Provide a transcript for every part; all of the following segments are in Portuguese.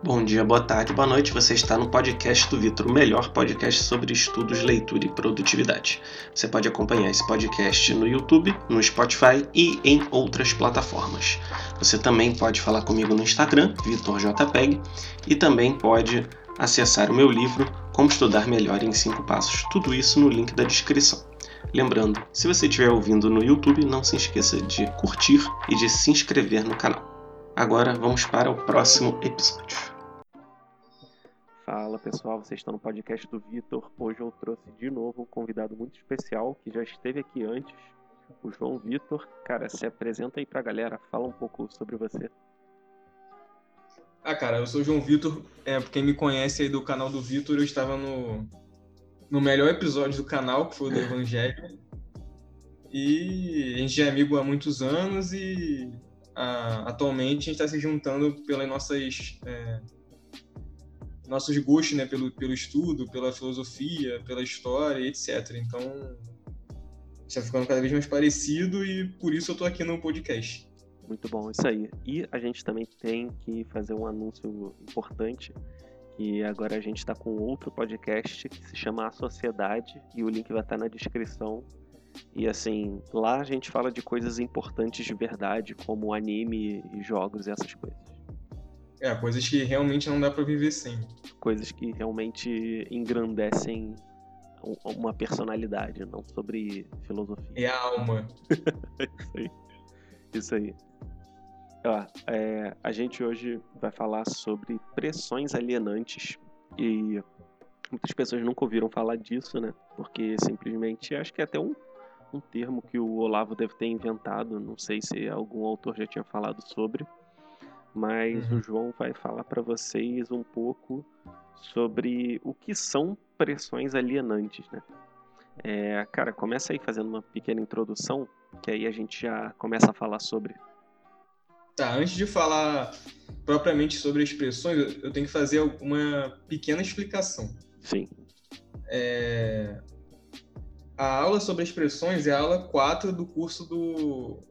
Bom dia, boa tarde, boa noite. Você está no podcast do Vitor, o melhor podcast sobre estudos, leitura e produtividade. Você pode acompanhar esse podcast no YouTube, no Spotify e em outras plataformas. Você também pode falar comigo no Instagram, VitorJPEG, e também pode acessar o meu livro Como Estudar Melhor em 5 Passos. Tudo isso no link da descrição. Lembrando, se você estiver ouvindo no YouTube, não se esqueça de curtir e de se inscrever no canal. Agora vamos para o próximo episódio. Fala pessoal, vocês estão no podcast do Vitor. Hoje eu trouxe de novo um convidado muito especial que já esteve aqui antes, o João Vitor. Cara, se apresenta aí pra galera, fala um pouco sobre você. Ah, cara, eu sou o João Vitor. É, quem me conhece aí do canal do Vitor, eu estava no, no melhor episódio do canal, que foi o do Evangelho. E a gente é amigo há muitos anos e atualmente a gente está se juntando pelas nossas é, nossos gostos, né, pelo, pelo estudo, pela filosofia, pela história, etc. Então está ficando cada vez mais parecido e por isso eu estou aqui no podcast. Muito bom, isso aí. E a gente também tem que fazer um anúncio importante, que agora a gente está com outro podcast que se chama A Sociedade e o link vai estar na descrição e assim, lá a gente fala de coisas importantes de verdade, como anime e jogos e essas coisas. É, coisas que realmente não dá para viver sem. Coisas que realmente engrandecem uma personalidade, não sobre filosofia. É a alma. Isso aí. Isso aí. Ó, é, a gente hoje vai falar sobre pressões alienantes e muitas pessoas nunca ouviram falar disso, né? Porque simplesmente acho que é até um um termo que o Olavo deve ter inventado, não sei se algum autor já tinha falado sobre, mas uhum. o João vai falar para vocês um pouco sobre o que são pressões alienantes, né? É, cara, começa aí fazendo uma pequena introdução, que aí a gente já começa a falar sobre. Tá, antes de falar propriamente sobre expressões, eu tenho que fazer uma pequena explicação. Sim. É, a aula sobre expressões é a aula 4 do curso do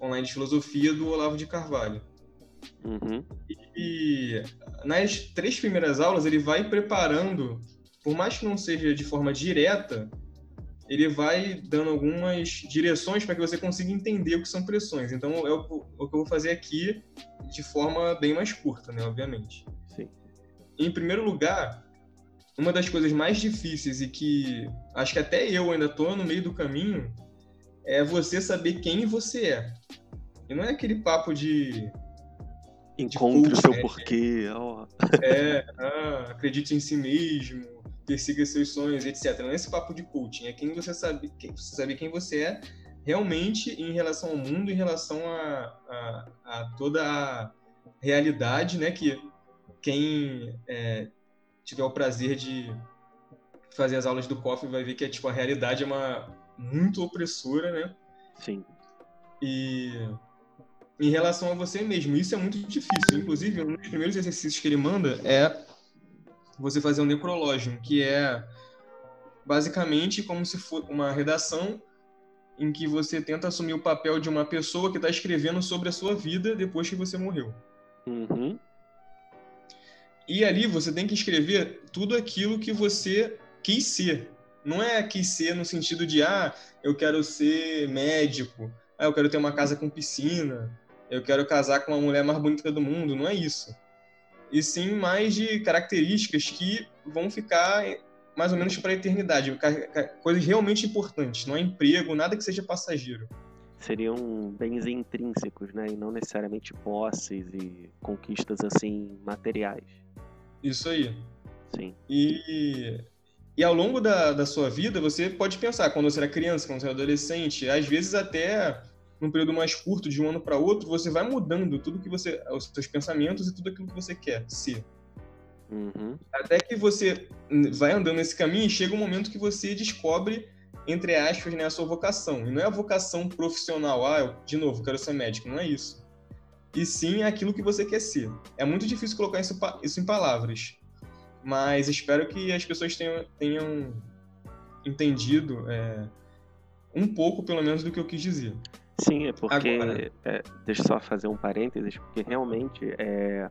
online de filosofia do Olavo de Carvalho. Uhum. E nas três primeiras aulas ele vai preparando, por mais que não seja de forma direta, ele vai dando algumas direções para que você consiga entender o que são pressões. Então é o, o, que eu vou fazer aqui de forma bem mais curta, né, obviamente. Sim. Em primeiro lugar, uma das coisas mais difíceis e que acho que até eu ainda tô no meio do caminho é você saber quem você é. E não é aquele papo de encontre o seu né? porquê, ó. É, ah, acredite em si mesmo, persiga seus sonhos, etc. Não é esse papo de coaching, é quem você sabe, quem, você sabe quem você é realmente em relação ao mundo, em relação a, a, a toda a realidade, né? Que quem é, tiver o prazer de fazer as aulas do COF vai ver que é, tipo, a realidade é uma muito opressora, né? Sim. E em relação a você mesmo, isso é muito difícil. Inclusive, um dos primeiros exercícios que ele manda é você fazer um necrológio, que é basicamente como se for uma redação em que você tenta assumir o papel de uma pessoa que está escrevendo sobre a sua vida depois que você morreu. Uhum. E ali você tem que escrever tudo aquilo que você quis ser. Não é quis ser no sentido de, ah, eu quero ser médico, ah, eu quero ter uma casa com piscina, eu quero casar com a mulher mais bonita do mundo. Não é isso. E sim mais de características que vão ficar mais ou menos para a eternidade. Coisas realmente importantes. Não é emprego, nada que seja passageiro seriam bens intrínsecos, né? E não necessariamente posses e conquistas assim materiais. Isso aí. Sim. E, e ao longo da, da sua vida, você pode pensar, quando você era criança, quando você era adolescente, às vezes até num período mais curto, de um ano para outro, você vai mudando tudo que você, os seus pensamentos e tudo aquilo que você quer ser. Uhum. Até que você vai andando nesse caminho e chega um momento que você descobre, entre aspas, né, a sua vocação. E não é a vocação profissional, ah, eu, de novo, quero ser médico, não é isso e sim aquilo que você quer ser. É muito difícil colocar isso, isso em palavras, mas espero que as pessoas tenham, tenham entendido é, um pouco, pelo menos, do que eu quis dizer. Sim, é porque. É, deixa eu só fazer um parênteses, porque realmente é.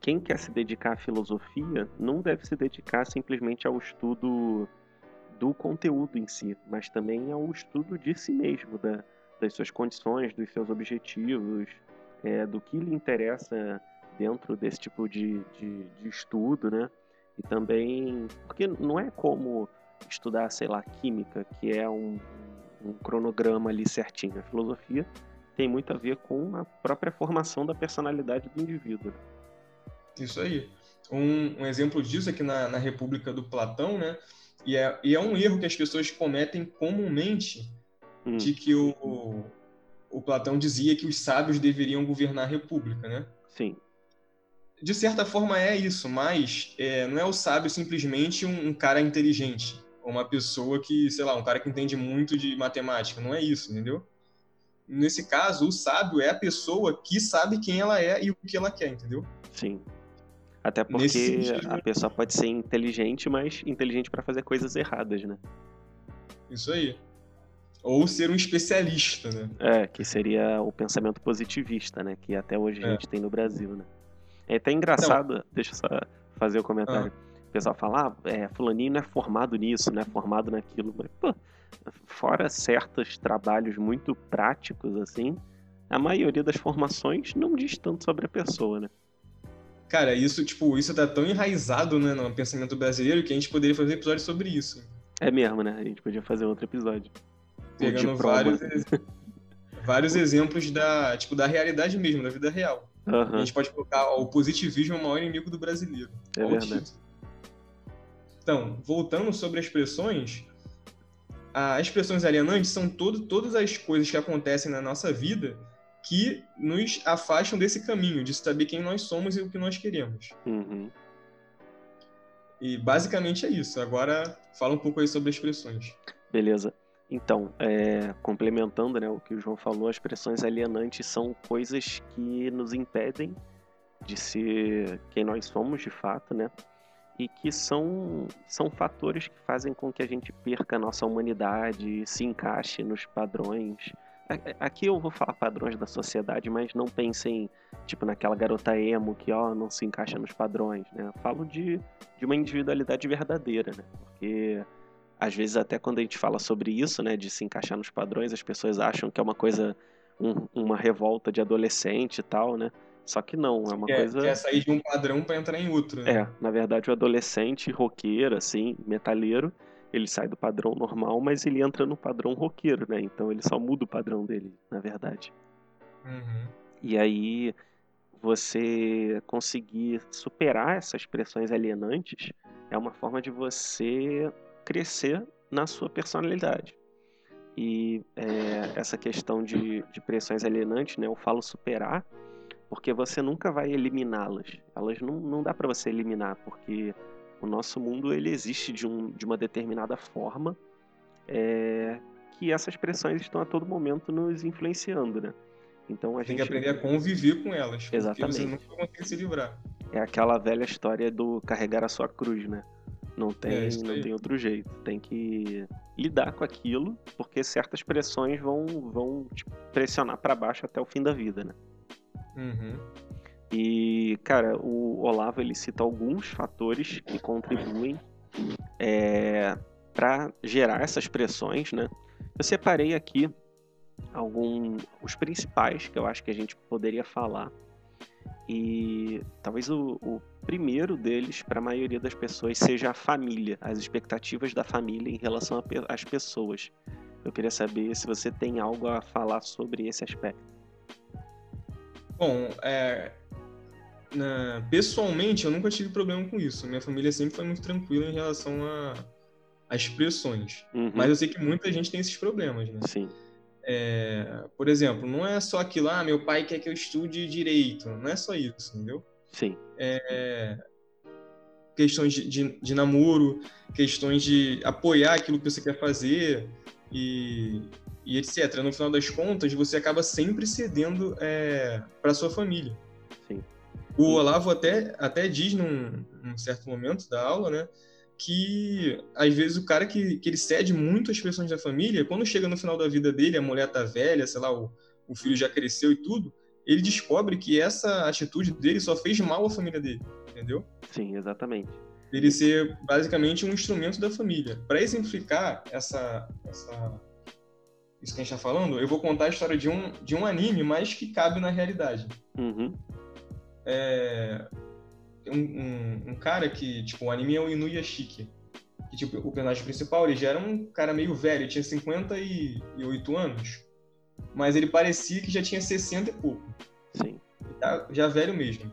quem quer se dedicar à filosofia não deve se dedicar simplesmente ao estudo do conteúdo em si, mas também ao estudo de si mesmo, da, das suas condições, dos seus objetivos, é, do que lhe interessa dentro desse tipo de, de, de, estudo, né? E também, porque não é como estudar, sei lá, química, que é um, um cronograma ali certinho. A filosofia tem muito a ver com a própria formação da personalidade do indivíduo. Isso aí. Um, um exemplo disso aqui na, na República do Platão, né? E é, e é um erro que as pessoas cometem comumente hum. de que o, o, Platão dizia que os sábios deveriam governar a república, né? Sim. De certa forma é isso, mas é, não é o sábio simplesmente um, um, cara inteligente, ou uma pessoa que, sei lá, um cara que entende muito de matemática, não é isso, entendeu? Nesse caso, o sábio é a pessoa que sabe quem ela é e o que ela quer, entendeu? Sim. Até porque a pessoa pode ser inteligente, mas inteligente para fazer coisas erradas, né? Isso aí. Ou ser um especialista, né? É, que seria o pensamento positivista, né? Que até hoje a é. gente tem no Brasil, né? É até engraçado, então, deixa eu só fazer o um comentário. Ah. O pessoal fala, ah, é, fulaninho não é formado nisso, não é formado naquilo. Mas, pô, fora certos trabalhos muito práticos, assim, a maioria das formações não diz tanto sobre a pessoa, né? Cara, isso, tipo, isso tá tão enraizado, né, no pensamento brasileiro que a gente poderia fazer um episódio sobre isso. É mesmo, né? A gente podia fazer outro episódio. Pegando vários, vários exemplos da, tipo, da realidade mesmo, da vida real. Uhum. A gente pode colocar ó, o positivismo é o maior inimigo do brasileiro. É verdade. Então, voltando sobre as expressões, as expressões alienantes são todo, todas as coisas que acontecem na nossa vida que nos afastam desse caminho, de saber quem nós somos e o que nós queremos. Uhum. E basicamente é isso. Agora fala um pouco aí sobre expressões. Beleza. Então, é, complementando né, o que o João falou, as expressões alienantes são coisas que nos impedem de ser quem nós somos de fato, né? E que são, são fatores que fazem com que a gente perca a nossa humanidade, se encaixe nos padrões Aqui eu vou falar padrões da sociedade, mas não pensem, tipo, naquela garota emo que, ó, não se encaixa nos padrões, né? Eu falo de, de uma individualidade verdadeira, né? Porque, às vezes, até quando a gente fala sobre isso, né, de se encaixar nos padrões, as pessoas acham que é uma coisa, um, uma revolta de adolescente e tal, né? Só que não, é uma quer, coisa... Quer sair de um padrão para entrar em outro, né? É, na verdade, o adolescente roqueiro, assim, metaleiro, ele sai do padrão normal, mas ele entra no padrão roqueiro, né? Então ele só muda o padrão dele, na verdade. Uhum. E aí você conseguir superar essas pressões alienantes é uma forma de você crescer na sua personalidade. E é, essa questão de, de pressões alienantes, né? Eu falo superar porque você nunca vai eliminá-las. Elas não, não dá para você eliminar, porque o nosso mundo ele existe de, um, de uma determinada forma é, que essas pressões estão a todo momento nos influenciando, né? Então a Tem gente... que aprender a conviver com elas. Exatamente. Você nunca consegue se livrar. É aquela velha história do carregar a sua cruz, né? Não tem, é não tem outro jeito. Tem que lidar com aquilo, porque certas pressões vão, vão te pressionar para baixo até o fim da vida, né? Uhum. E, cara, o Olavo ele cita alguns fatores que contribuem é, para gerar essas pressões, né? Eu separei aqui alguns os principais que eu acho que a gente poderia falar. E talvez o, o primeiro deles, para a maioria das pessoas, seja a família, as expectativas da família em relação às pessoas. Eu queria saber se você tem algo a falar sobre esse aspecto. Bom, é, na, pessoalmente, eu nunca tive problema com isso. Minha família sempre foi muito tranquila em relação a, a expressões. Uhum. Mas eu sei que muita gente tem esses problemas, né? Sim. É, por exemplo, não é só aquilo, ah, meu pai quer que eu estude direito. Não é só isso, entendeu? Sim. É, questões de, de, de namoro, questões de apoiar aquilo que você quer fazer e, e etc. No final das contas, você acaba sempre cedendo é, para sua família. O Olavo até, até diz num, num, certo momento da aula, né, que às vezes o cara que, que ele cede muito às pressões da família, quando chega no final da vida dele, a mulher tá velha, sei lá, o, o filho já cresceu e tudo, ele descobre que essa atitude dele só fez mal à família dele, entendeu? Sim, exatamente. Ele ser basicamente um instrumento da família. Para exemplificar essa, essa, isso que a gente está falando, eu vou contar a história de um, de um anime, mas que cabe na realidade. Uhum. É, um, um, cara que, tipo, o anime é o Inuyashiki. Que, tipo, o personagem principal, ele já era um cara meio velho, tinha 58 anos. Mas ele parecia que já tinha 60 e pouco. Sim. Já, já velho mesmo.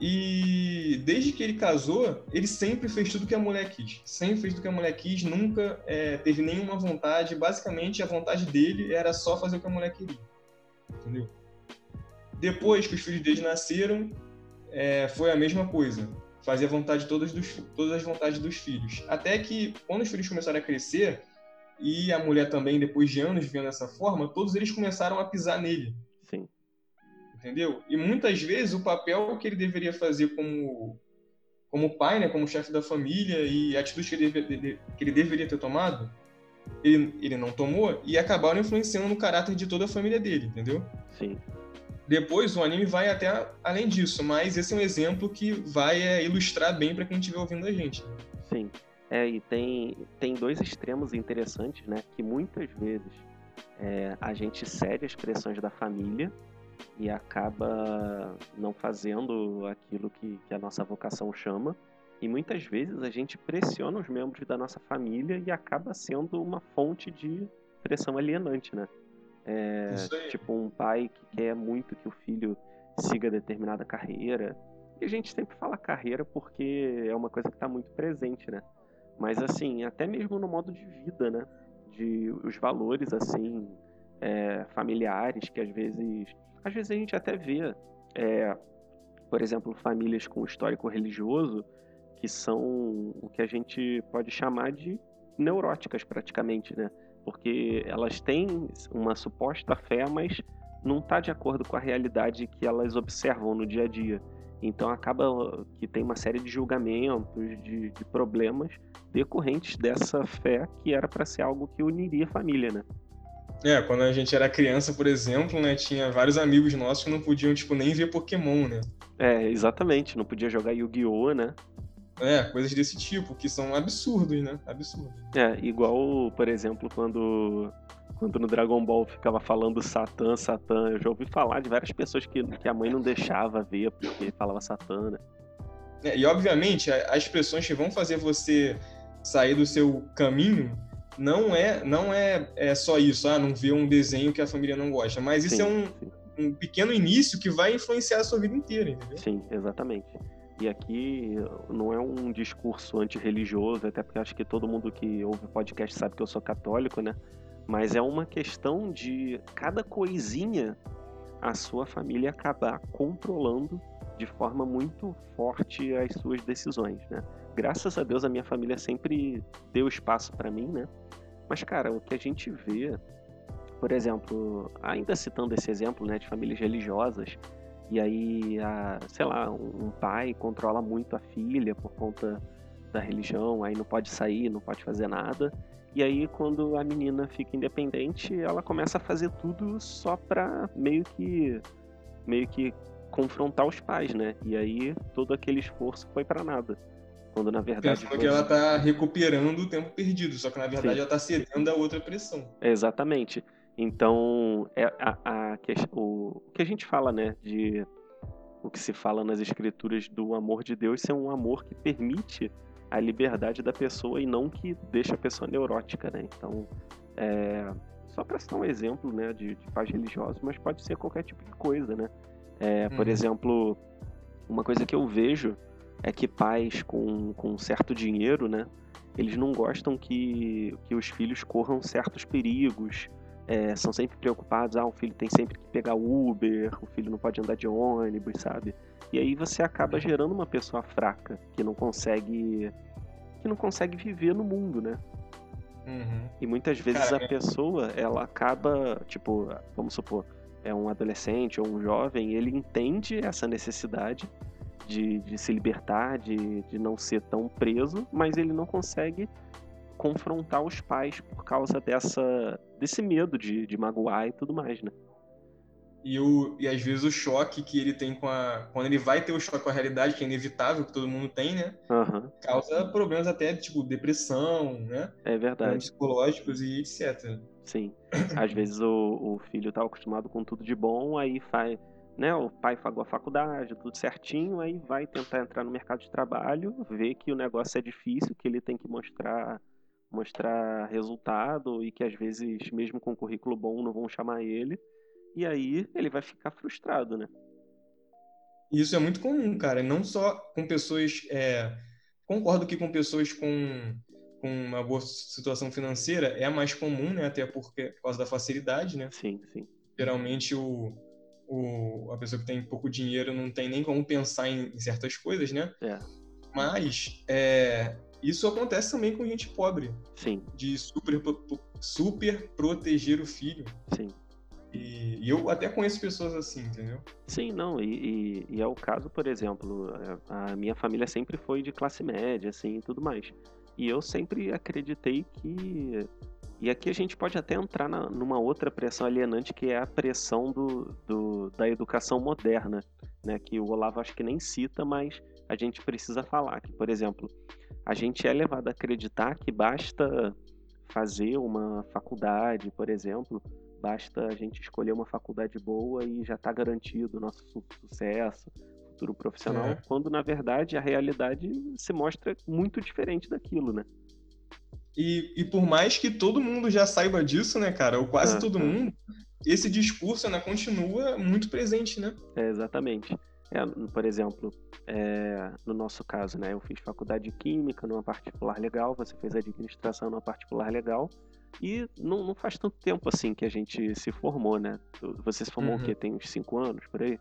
E desde que ele casou, ele sempre fez tudo que a mulher quis. Sempre fez tudo que a mulher quis, nunca é, teve nenhuma vontade. Basicamente, a vontade dele era só fazer o que a mulher queria. Entendeu? Depois que os filhos dele nasceram, é, foi a mesma coisa. Fazer a vontade todas, dos, todas as vontades dos filhos. Até que, quando os filhos começaram a crescer, e a mulher também, depois de anos vendo dessa forma, todos eles começaram a pisar nele. Sim. Entendeu? E muitas vezes o papel que ele deveria fazer como, como pai, né, como chefe da família, e a atitude que ele, deve, que ele deveria ter tomado, ele, ele não tomou, e acabaram influenciando no caráter de toda a família dele, entendeu? Sim. Depois o anime vai até além disso, mas esse é um exemplo que vai é, ilustrar bem para quem estiver ouvindo a gente. Sim. É, e tem, tem dois extremos interessantes, né? Que muitas vezes é, a gente cede as pressões da família e acaba não fazendo aquilo que, que a nossa vocação chama. E muitas vezes a gente pressiona os membros da nossa família e acaba sendo uma fonte de pressão alienante, né? É, tipo um pai que quer muito que o filho siga determinada carreira. E a gente sempre fala carreira porque é uma coisa que está muito presente, né? Mas assim, até mesmo no modo de vida, né? De os valores assim é, familiares que às vezes, às vezes a gente até vê, é, por exemplo, famílias com histórico religioso que são o que a gente pode chamar de neuróticas praticamente, né? Porque elas têm uma suposta fé, mas não está de acordo com a realidade que elas observam no dia a dia. Então acaba que tem uma série de julgamentos, de, de problemas decorrentes dessa fé que era para ser algo que uniria a família, né? É, quando a gente era criança, por exemplo, né, tinha vários amigos nossos que não podiam, tipo, nem ver Pokémon, né? É, exatamente, não podia jogar Yu-Gi-Oh, né? É, coisas desse tipo, que são absurdos, né? Absurdos. É, igual, por exemplo, quando, quando no Dragon Ball ficava falando Satã, Satã, eu já ouvi falar de várias pessoas que, que a mãe não deixava ver porque falava Satã, né? É, e obviamente, as expressões que vão fazer você sair do seu caminho não é não é, é só isso, ah, não ver um desenho que a família não gosta, mas isso sim, é um, um pequeno início que vai influenciar a sua vida inteira, entendeu? Sim, exatamente. E aqui não é um discurso antirreligioso, até porque acho que todo mundo que ouve podcast sabe que eu sou católico, né? Mas é uma questão de cada coisinha a sua família acabar controlando de forma muito forte as suas decisões, né? Graças a Deus a minha família sempre deu espaço para mim, né? Mas cara, o que a gente vê, por exemplo, ainda citando esse exemplo, né, de famílias religiosas, e aí, a, sei lá, um pai controla muito a filha por conta da religião, aí não pode sair, não pode fazer nada. E aí, quando a menina fica independente, ela começa a fazer tudo só pra meio que meio que confrontar os pais, né? E aí todo aquele esforço foi para nada. Quando na verdade. Pensando que ela tá recuperando o tempo perdido, só que na verdade Sim. ela tá cedendo a outra pressão. Exatamente. Então, é a, a, o, o que a gente fala, né, de o que se fala nas escrituras do amor de Deus ser um amor que permite a liberdade da pessoa e não que deixa a pessoa neurótica, né? Então, é, só para citar um exemplo, né, de, de pais religiosos, mas pode ser qualquer tipo de coisa, né? É, por uhum. exemplo, uma coisa que eu vejo é que pais com, com certo dinheiro, né, eles não gostam que, que os filhos corram certos perigos, é, são sempre preocupados, ah, o filho tem sempre que pegar Uber, o filho não pode andar de ônibus, sabe? E aí você acaba gerando uma pessoa fraca, que não consegue que não consegue viver no mundo, né? Uhum. E muitas vezes a é pessoa, ela acaba, tipo, vamos supor, é um adolescente ou um jovem, ele entende essa necessidade de, de se libertar, de, de não ser tão preso, mas ele não consegue confrontar os pais por causa dessa desse medo de, de magoar e tudo mais, né? E, o, e às vezes o choque que ele tem com a. Quando ele vai ter o choque com a realidade, que é inevitável, que todo mundo tem, né? Aham, Causa problemas até tipo depressão, né? é verdade. Problemas psicológicos e etc. Sim. Às vezes o, o filho tá acostumado com tudo de bom, aí faz, né, o pai pagou a faculdade, tudo certinho, aí vai tentar entrar no mercado de trabalho, vê que o negócio é difícil, que ele tem que mostrar mostrar resultado e que às vezes mesmo com currículo bom não vão chamar ele, e aí ele vai ficar frustrado, né? Isso é muito comum, cara. Não só com pessoas. é, Concordo que com pessoas com, com uma boa situação financeira é mais comum, né? Até porque, por causa da facilidade, né? Sim, sim. Geralmente o, o, a pessoa que tem pouco dinheiro não tem nem como pensar em, em certas coisas, né? É, Mas é, isso acontece também com gente pobre, sim, de super, super proteger o filho. sim. E, e eu até conheço pessoas assim, entendeu? Sim, não, e, e- e é o caso, por exemplo, a minha família sempre foi de classe média, assim, e tudo mais. E eu sempre acreditei que. E aqui a gente pode até entrar na- numa outra pressão alienante, que é a pressão do, do- da educação moderna, né? Que o Olavo acho que nem cita, mas a gente precisa falar. Que, por exemplo, a gente é levado a acreditar que basta fazer uma faculdade, por exemplo, basta a gente escolher uma faculdade boa e já está garantido o nosso su- sucesso, futuro profissional, É. quando na verdade a realidade se mostra muito diferente daquilo, né? E, e por mais que todo mundo já saiba disso, né, cara, ou quase Ah, todo ah. mundo, esse discurso ainda continua muito presente, né? É, exatamente. É, por exemplo, é, no nosso caso, né, eu fiz faculdade de Química numa particular legal, você fez administração numa particular legal, e não, não faz tanto tempo assim que a gente se formou, né? Você se formou o Uhum. quê? Tem uns cinco anos, por aí?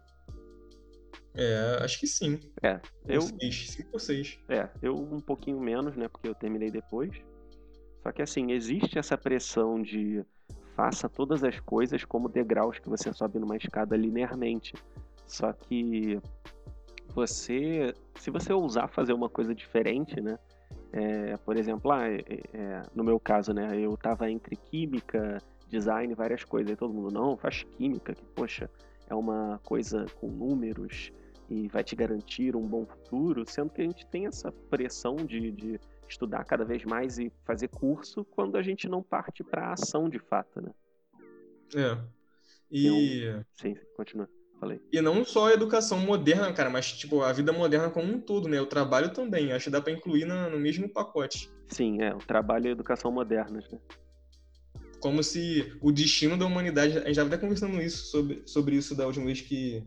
É, acho que sim. É, eu, Ou seis, cinco ou seis. É, eu um pouquinho menos, né? Porque eu terminei depois. Só que assim, existe essa pressão de faça todas as coisas como degraus que você sobe numa escada linearmente. Só que você, se você ousar fazer uma coisa diferente, né? É, por exemplo, ah, é, é, no meu caso, né? Eu tava entre química, design, várias coisas. Aí todo mundo, não, faz química, que poxa, é uma coisa com números e vai te garantir um bom futuro, sendo que a gente tem essa pressão de, de estudar cada vez mais e fazer curso quando a gente não parte para a ação de fato, né? É. E, Sim, sim, continua. Falei. e não só a educação moderna, cara, mas tipo, a vida moderna como um todo, né? O trabalho também. Acho que dá pra incluir na- no mesmo pacote. Sim, é, o trabalho e a educação modernas, né? Como se o destino da humanidade. A gente estava até conversando isso sobre, sobre isso da última vez que,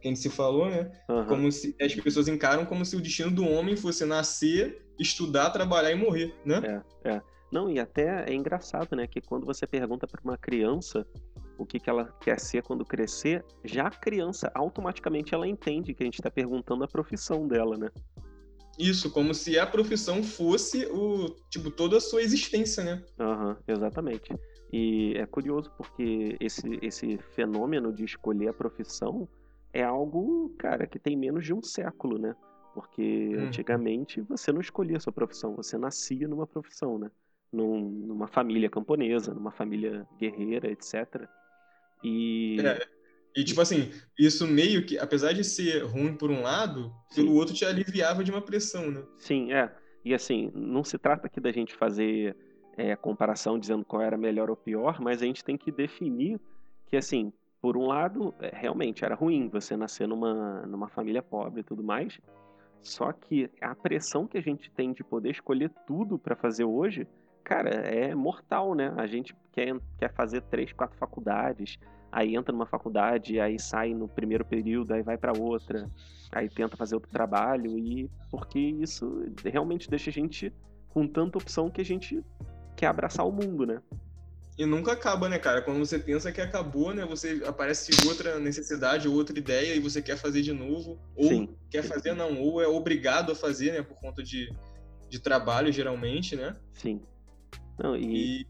que a gente se falou, né? Aham. Como se as pessoas encaram como se o destino do homem fosse nascer, estudar, trabalhar e morrer, né? É, é. Não, e até é engraçado, né? Que quando você pergunta para uma criança o que, que ela quer ser quando crescer, já a criança automaticamente ela entende que a gente está perguntando a profissão dela, né? Isso, como se a profissão fosse o tipo toda a sua existência, né? Aham, exatamente. E é curioso porque esse, esse fenômeno de escolher a profissão é algo, cara, que tem menos de um século, né? Porque Uhum. antigamente você não escolhia a sua profissão, você nascia numa profissão, né? Num- numa família camponesa, numa família guerreira, etc. E É, E tipo assim, isso meio que, apesar de ser ruim por um lado, Sim. pelo outro te aliviava de uma pressão, né? Sim, é. E assim, não se trata aqui da gente fazer é, comparação dizendo qual era melhor ou pior, mas a gente tem que definir que, assim, por um lado, é, realmente era ruim você nascer numa, numa família pobre e tudo mais, só que a pressão que a gente tem de poder escolher tudo para fazer hoje, cara, é mortal, né? A gente quer, quer fazer três, quatro faculdades, aí entra numa faculdade, aí sai no primeiro período, aí vai para outra, aí tenta fazer outro trabalho e porque isso realmente deixa a gente com tanta opção que a gente quer abraçar o mundo, né? E nunca acaba, né, cara? Quando você pensa que acabou, né? Você aparece outra necessidade, outra ideia e você quer fazer de novo. Ou Sim, quer fazer, não. Ou é obrigado a fazer, né? Por conta de, de trabalho, geralmente, né? Sim. Não, e, E,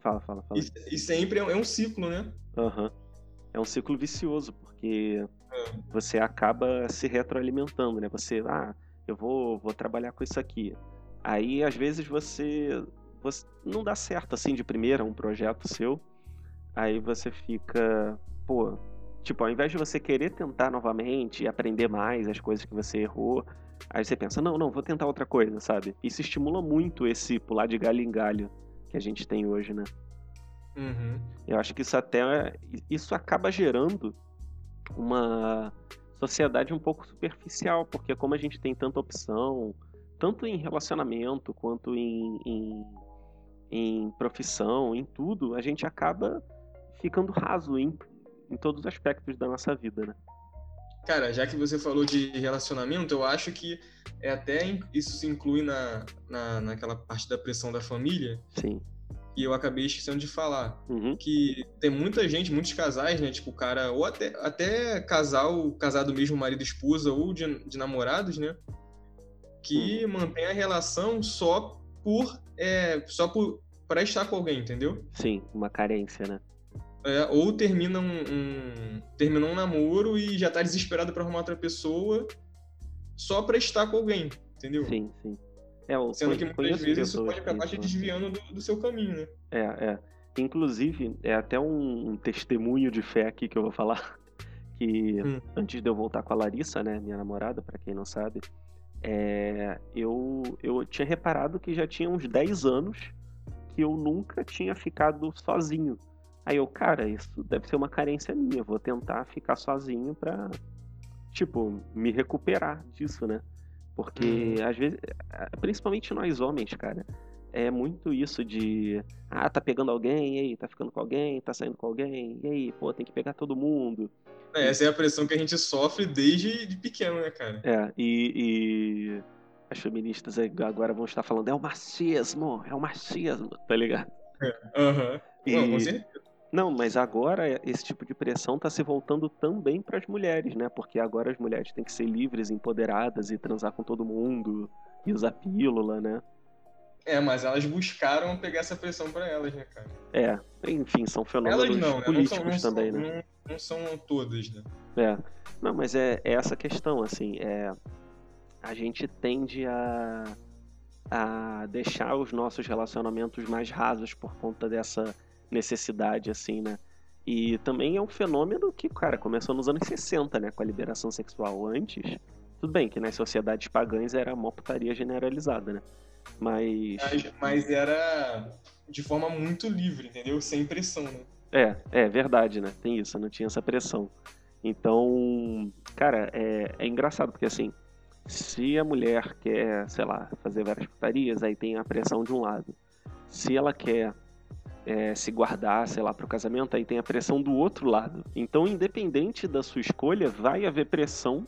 fala, fala, fala. e, e sempre é um- é um ciclo, né? Aham. É um ciclo vicioso, porque É. você acaba se retroalimentando, né? Você, ah, eu vou, vou trabalhar com isso aqui. Aí, às vezes, você, você não dá certo assim de primeira um projeto seu. Aí você fica, pô, tipo, ao invés de você querer tentar novamente e aprender mais as coisas que você errou, aí você pensa, não, não, vou tentar outra coisa, sabe? Isso estimula muito esse pular de galho em galho que a gente tem hoje, né? Uhum. Eu acho que isso até isso acaba gerando uma sociedade um pouco superficial, porque como a gente tem tanta opção, tanto em relacionamento quanto em, em, em profissão, em tudo, a gente acaba ficando raso em, em todos os aspectos da nossa vida, né? Cara, já que você falou de relacionamento, eu acho que é até isso se inclui na, na, naquela parte da pressão da família. Sim e eu acabei esquecendo de falar. Uhum. Que tem muita gente, muitos casais, né? Tipo, o cara, ou até, até casal, casado mesmo, marido e esposa, ou de, de namorados, né? Que uhum. mantém a relação só por. É, só por para estar com alguém, entendeu? Sim, uma carência, né? É, ou termina um, um, terminou um namoro e já tá desesperado para arrumar outra pessoa só para estar com alguém, entendeu? Sim, sim. É, Sendo que muitas vezes isso pode acabar te desviando do, do, seu caminho, né? É, é. Inclusive, é até um, um testemunho de fé aqui que eu vou falar. Que hum. antes de eu voltar com a Larissa, né, minha namorada, para quem não sabe, é, eu, eu tinha reparado que já tinha uns 10 anos que eu nunca tinha ficado sozinho. Aí eu, cara, isso deve ser uma carência minha, vou tentar ficar sozinho pra, tipo, me recuperar disso, né? Porque, uhum. às vezes, principalmente nós homens, cara, é muito isso de. Ah, tá pegando alguém, e aí, tá ficando com alguém, tá saindo com alguém, e aí, pô, tem que pegar todo mundo. É, essa é a pressão que a gente sofre desde de pequeno, né, cara? É, e, e as feministas agora vão estar falando, é o machismo, é o machismo, tá ligado? É, aham. Uhum. E... certeza. Não, mas agora esse tipo de pressão está se voltando também para as mulheres, né? Porque agora as mulheres têm que ser livres, empoderadas e transar com todo mundo e usar pílula, né? É, mas elas buscaram pegar essa pressão para elas, né, cara? É, enfim, são fenômenos não, políticos né? não são, não também, são, né? Não, não, são todas, né? É. Não, mas é, é essa questão, assim, é a gente tende a, a deixar os nossos relacionamentos mais rasos por conta dessa necessidade, assim, né? E também é um fenômeno que, cara, começou nos anos 60, né? Com a liberação sexual. Antes, tudo bem que nas sociedades pagãs era uma putaria generalizada, né? Mas... mas... Mas era de forma muito livre, entendeu? Sem pressão, né? É, é verdade, né? Tem isso, não tinha essa pressão. Então, cara, é, é engraçado, porque assim, se a mulher quer, sei lá, fazer várias putarias, aí tem a pressão de um lado. Se ela quer é, se guardar, sei lá, para o casamento, aí tem a pressão do outro lado. Então, independente da sua escolha, vai haver pressão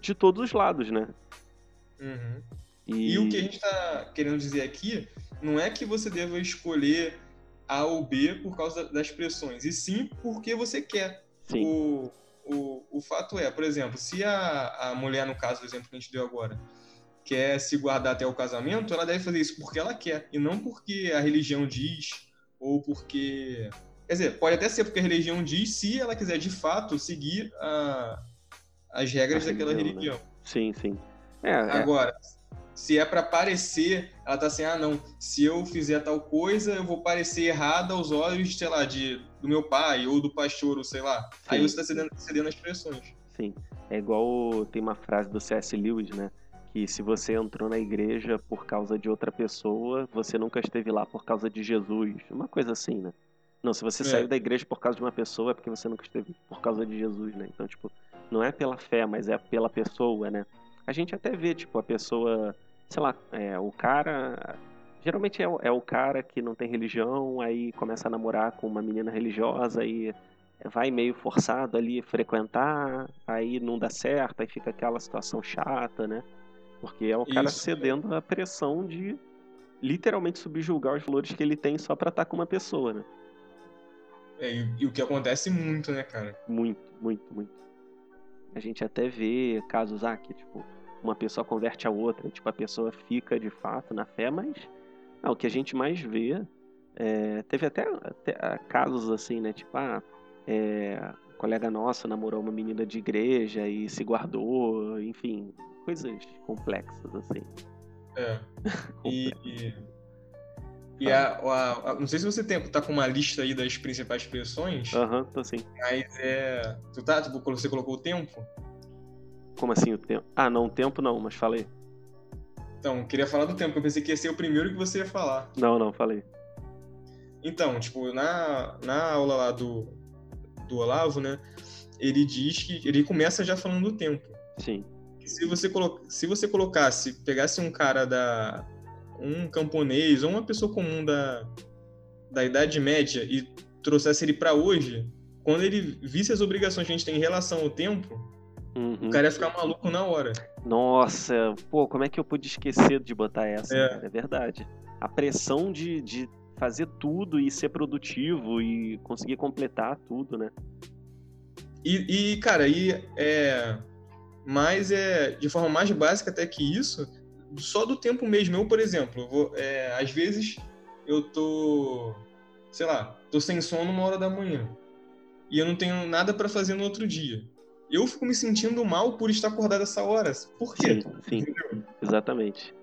de todos os lados, né? Uhum. E... e... o que a gente está querendo dizer aqui não é que você deva escolher A ou B por causa das pressões, e sim porque você quer. Sim. O, o, o fato é, por exemplo, se a, a mulher, no caso do exemplo que a gente deu agora, quer se guardar até o casamento, ela deve fazer isso porque ela quer, e não porque a religião diz ou porque. Quer dizer, pode até ser porque a religião diz se ela quiser de fato seguir a, as regras a daquela religião. religião. Né? Sim, sim. É, é. Agora, é... se é para parecer, ela tá assim, ah, não, se eu fizer tal coisa, eu vou parecer errada aos olhos, sei lá, de, do meu pai ou do pastor, ou sei lá. Sim. Aí você tá cedendo, cedendo as pressões. Sim. É igual tem uma frase do C.S. Lewis, né? Que se você entrou na igreja por causa de outra pessoa, você nunca esteve lá por causa de Jesus. Uma coisa assim, né? Não, se você é. saiu da igreja por causa de uma pessoa, é porque você nunca esteve por causa de Jesus, né? Então, tipo, não é pela fé, mas é pela pessoa, né? A gente até vê, tipo, a pessoa, sei lá, é, o cara. Geralmente é, é o cara que não tem religião, aí começa a namorar com uma menina religiosa e vai meio forçado ali frequentar, aí não dá certo, aí fica aquela situação chata, né? Porque é o cara Isso. cedendo à pressão de literalmente subjugar os valores que ele tem só pra estar com uma pessoa, né? É, e, e, o que acontece muito, né, cara? Muito, muito, muito. A gente até vê casos ah, que, tipo, uma pessoa converte a outra, tipo, a pessoa fica de fato na fé, mas ah, o que a gente mais vê é, teve até, até, ah, casos assim, né? Tipo, ah, é, um colega nosso namorou uma menina de igreja e se guardou, enfim, coisas complexas, assim. É. e, E a, a, a, não sei se você tem, tá com uma lista aí das principais expressões. Aham, uhum, tô sim. Mas é. Tu tá? Tu, você colocou o tempo? Como assim o tempo? Ah, não, o tempo não, mas falei. Então, queria falar do tempo, porque eu pensei que ia ser o primeiro que você ia falar. Não, não, falei. Então, tipo, na, na aula lá do, do Olavo, né? Ele diz que. Ele começa já falando do tempo. Sim. Se você, colo, se você colocasse, pegasse um cara da. um camponês ou uma pessoa comum da, da Idade Média e trouxesse ele para hoje, quando ele visse as obrigações que a gente tem em relação ao tempo, uhum. o cara ia ficar maluco na hora. Nossa, pô, como é que eu pude esquecer de botar essa? É, é verdade. A pressão de, de fazer tudo e ser produtivo e conseguir completar tudo, né? E, e cara, e é, mais é de forma mais básica até que isso, só do tempo mesmo. Eu, por exemplo, vou, é, às vezes eu tô, sei lá, tô sem sono uma hora da manhã e eu não tenho nada para fazer no outro dia. Eu fico me sentindo mal por estar acordado essa hora. Por quê? Sim, sim. exatamente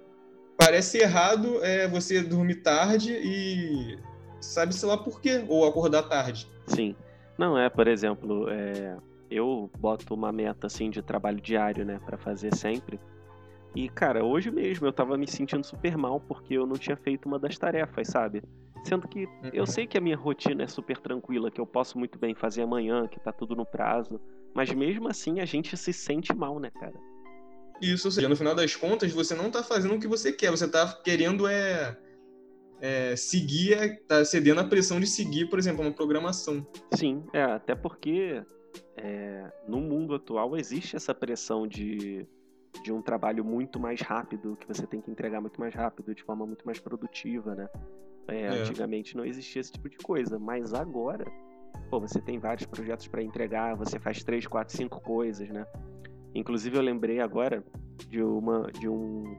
parece errado é, você dormir tarde e sabe-se lá por quê, ou acordar tarde. Sim. Não, é, por exemplo, é, eu boto uma meta assim de trabalho diário, né, para fazer sempre. E, cara, hoje mesmo eu tava me sentindo super mal porque eu não tinha feito uma das tarefas, sabe? Sendo que uhum. eu sei que a minha rotina é super tranquila, que eu posso muito bem fazer amanhã, que tá tudo no prazo. Mas mesmo assim a gente se sente mal, né, cara? Isso, ou seja, no final das contas, você não está fazendo o que você quer, você está querendo é, é, seguir, está cedendo a pressão de seguir, por exemplo, uma programação. Sim, é, até porque é, no mundo atual existe essa pressão de, de um trabalho muito mais rápido, que você tem que entregar muito mais rápido, de forma muito mais produtiva, né? É, é. Antigamente não existia esse tipo de coisa, mas agora, pô, você tem vários projetos para entregar, você faz três, quatro, cinco coisas, né? Inclusive eu lembrei agora de uma de um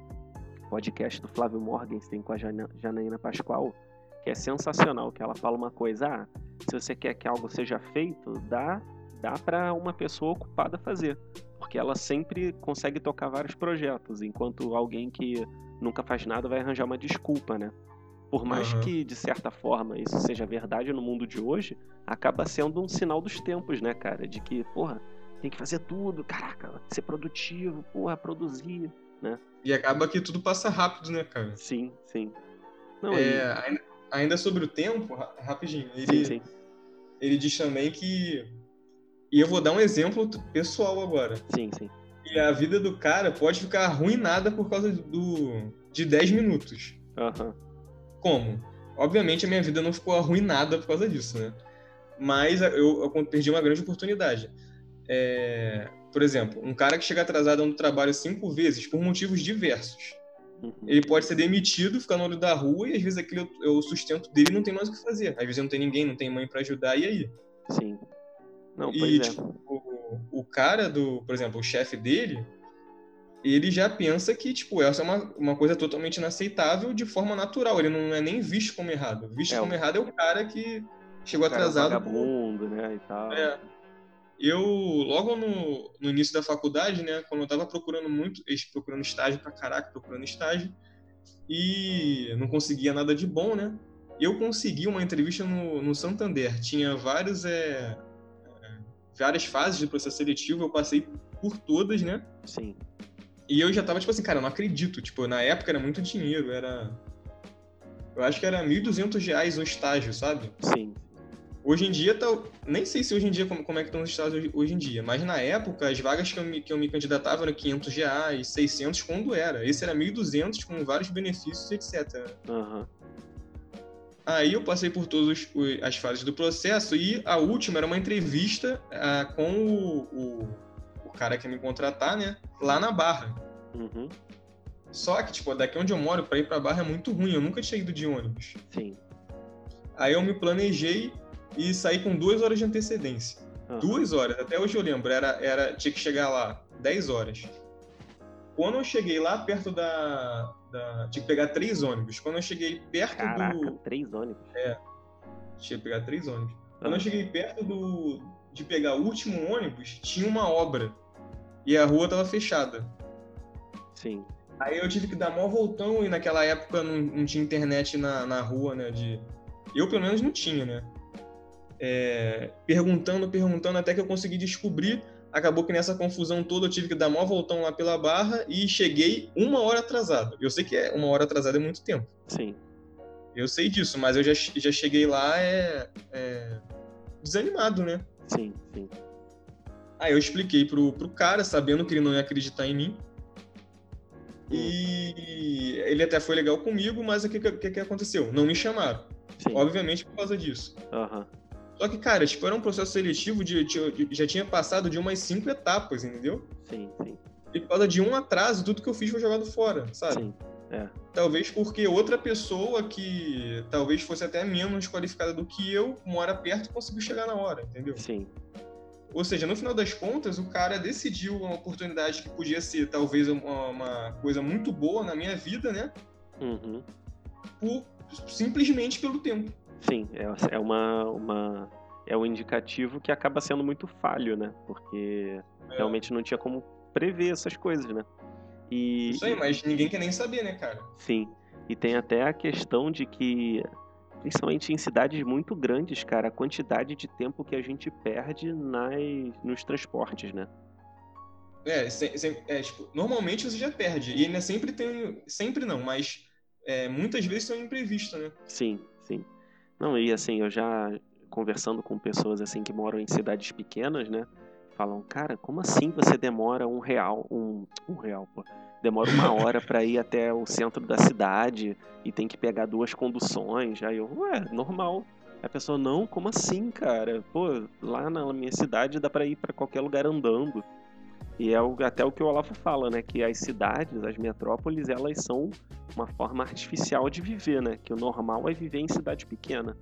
podcast do Flávio Morgenstern com a Janaína Pascoal, que é sensacional, que ela fala uma coisa, ah, se você quer que algo seja feito, dá dá para uma pessoa ocupada fazer, porque ela sempre consegue tocar vários projetos, enquanto alguém que nunca faz nada vai arranjar uma desculpa, né? Por mais uhum. que, de certa forma, isso seja verdade no mundo de hoje, acaba sendo um sinal dos tempos, né, cara? De que, porra, tem que fazer tudo, caraca, ser produtivo, porra, produzir, né? E acaba que tudo passa rápido, né, cara? Sim, sim. Não, é, ainda, ainda, sobre o tempo, rapidinho, ele, sim, sim. ele diz também que. E eu vou dar um exemplo pessoal agora. Sim, sim. E a vida do cara pode ficar arruinada por causa do de 10 minutos. Uhum. Como? Obviamente a minha vida não ficou arruinada por causa disso, né? Mas eu, eu perdi uma grande oportunidade é, por exemplo, um cara que chega atrasado no trabalho cinco vezes por motivos diversos. Uhum. Ele pode ser demitido, ficar no olho da rua e às vezes aquilo é o sustento dele não tem mais o que fazer. Às vezes não tem ninguém, não tem mãe para ajudar, e aí? Sim. Não, e, é. tipo, o, o, cara do, por exemplo, o chefe dele, ele já pensa que, tipo, essa é uma, uma coisa totalmente inaceitável de forma natural. Ele não é nem visto como errado. Visto é, como errado é o cara que chegou atrasado. É um vagabundo, né, e tal. É. Eu, logo no, no início da faculdade, né, quando eu tava procurando muito, procurando estágio pra caraca, procurando estágio, e não conseguia nada de bom, né, eu consegui uma entrevista no, no Santander. Tinha vários, é, várias fases de processo seletivo, eu passei por todas, né? Sim. E eu já tava, tipo assim, cara, eu não acredito. Tipo, na época era muito dinheiro, era... Eu acho que era R$ 1.200 o estágio, sabe? Sim. Hoje em dia, tá, nem sei se hoje em dia como, como é que estão os estados hoje, em dia, mas na época as vagas que eu me, que eu me candidatava eram 500 reais, 600 quando era. Esse era 1.200 com vários benefícios, etc. Uhum. Aí eu passei por todas as fases do processo e a última era uma entrevista uh, com o, o, o, cara que ia me contratar, né? Lá na Barra. Uhum. Só que, tipo, daqui onde eu moro, pra ir pra Barra é muito ruim. Eu nunca tinha ido de ônibus. Sim. Aí eu me planejei e saí com duas horas de antecedência. Uhum. Duas horas, até hoje eu lembro, era, era, tinha que chegar lá 10 horas. Quando eu cheguei lá perto da, da. Tinha que pegar três ônibus. Quando eu cheguei perto Caraca, do. Três ônibus? É. Tinha que pegar três ônibus. Quando eu cheguei perto do, de pegar o último ônibus, tinha uma obra. E a rua tava fechada. Sim. Aí eu tive que dar mó voltão e naquela época não, não tinha internet na, na rua, né? De... Eu, pelo menos, não tinha, né? É... Perguntando, perguntando, até que eu consegui descobrir. Acabou que nessa confusão toda eu tive que dar mó voltão lá pela barra e cheguei uma hora atrasado. Eu sei que é uma hora atrasada é muito tempo. Sim. Eu sei disso, mas eu já, já cheguei lá é, é desanimado, né? Sim, sim. Aí eu expliquei pro, pro cara, sabendo que ele não ia acreditar em mim. E ele até foi legal comigo, mas o que, que, que aconteceu? Não me chamaram. Sim. Obviamente por causa disso. Uhum. Só que, cara, tipo, era um processo seletivo de, de, de, já tinha passado de umas cinco etapas, entendeu? Sim, sim. E por causa de um atraso, tudo que eu fiz foi jogado fora, sabe? Sim, é. Talvez porque outra pessoa que talvez fosse até menos qualificada do que eu, mora perto, conseguiu chegar na hora, entendeu? Sim. Ou seja, no final das contas, o cara decidiu uma oportunidade que podia ser talvez uma, uma coisa muito boa na minha vida, né? Uhum. Por, simplesmente pelo tempo. Sim, é, é uma, uma é um indicativo que acaba sendo muito falho, né? Porque é. realmente não tinha como prever essas coisas, né? E, Isso aí, mas ninguém quer nem saber, né, cara? Sim. E tem até a questão de que, principalmente em cidades muito grandes, cara, a quantidade de tempo que a gente perde nas, nos transportes, né? É, sem, sem, é tipo, normalmente você já perde. E ainda sempre tem. Sempre não, mas é, muitas vezes tem um imprevisto, né? Sim. Não, e assim, eu já conversando com pessoas assim que moram em cidades pequenas, né? Falam, cara, como assim você demora um real, um, um real, pô, demora uma hora para ir até o centro da cidade e tem que pegar duas conduções. Aí eu, ué, normal. A pessoa, não, como assim, cara? Pô, lá na minha cidade dá para ir para qualquer lugar andando. E é o, até o que o Olavo fala, né? Que as cidades, as metrópoles, elas são uma forma artificial de viver, né? Que o normal é viver em cidade pequena.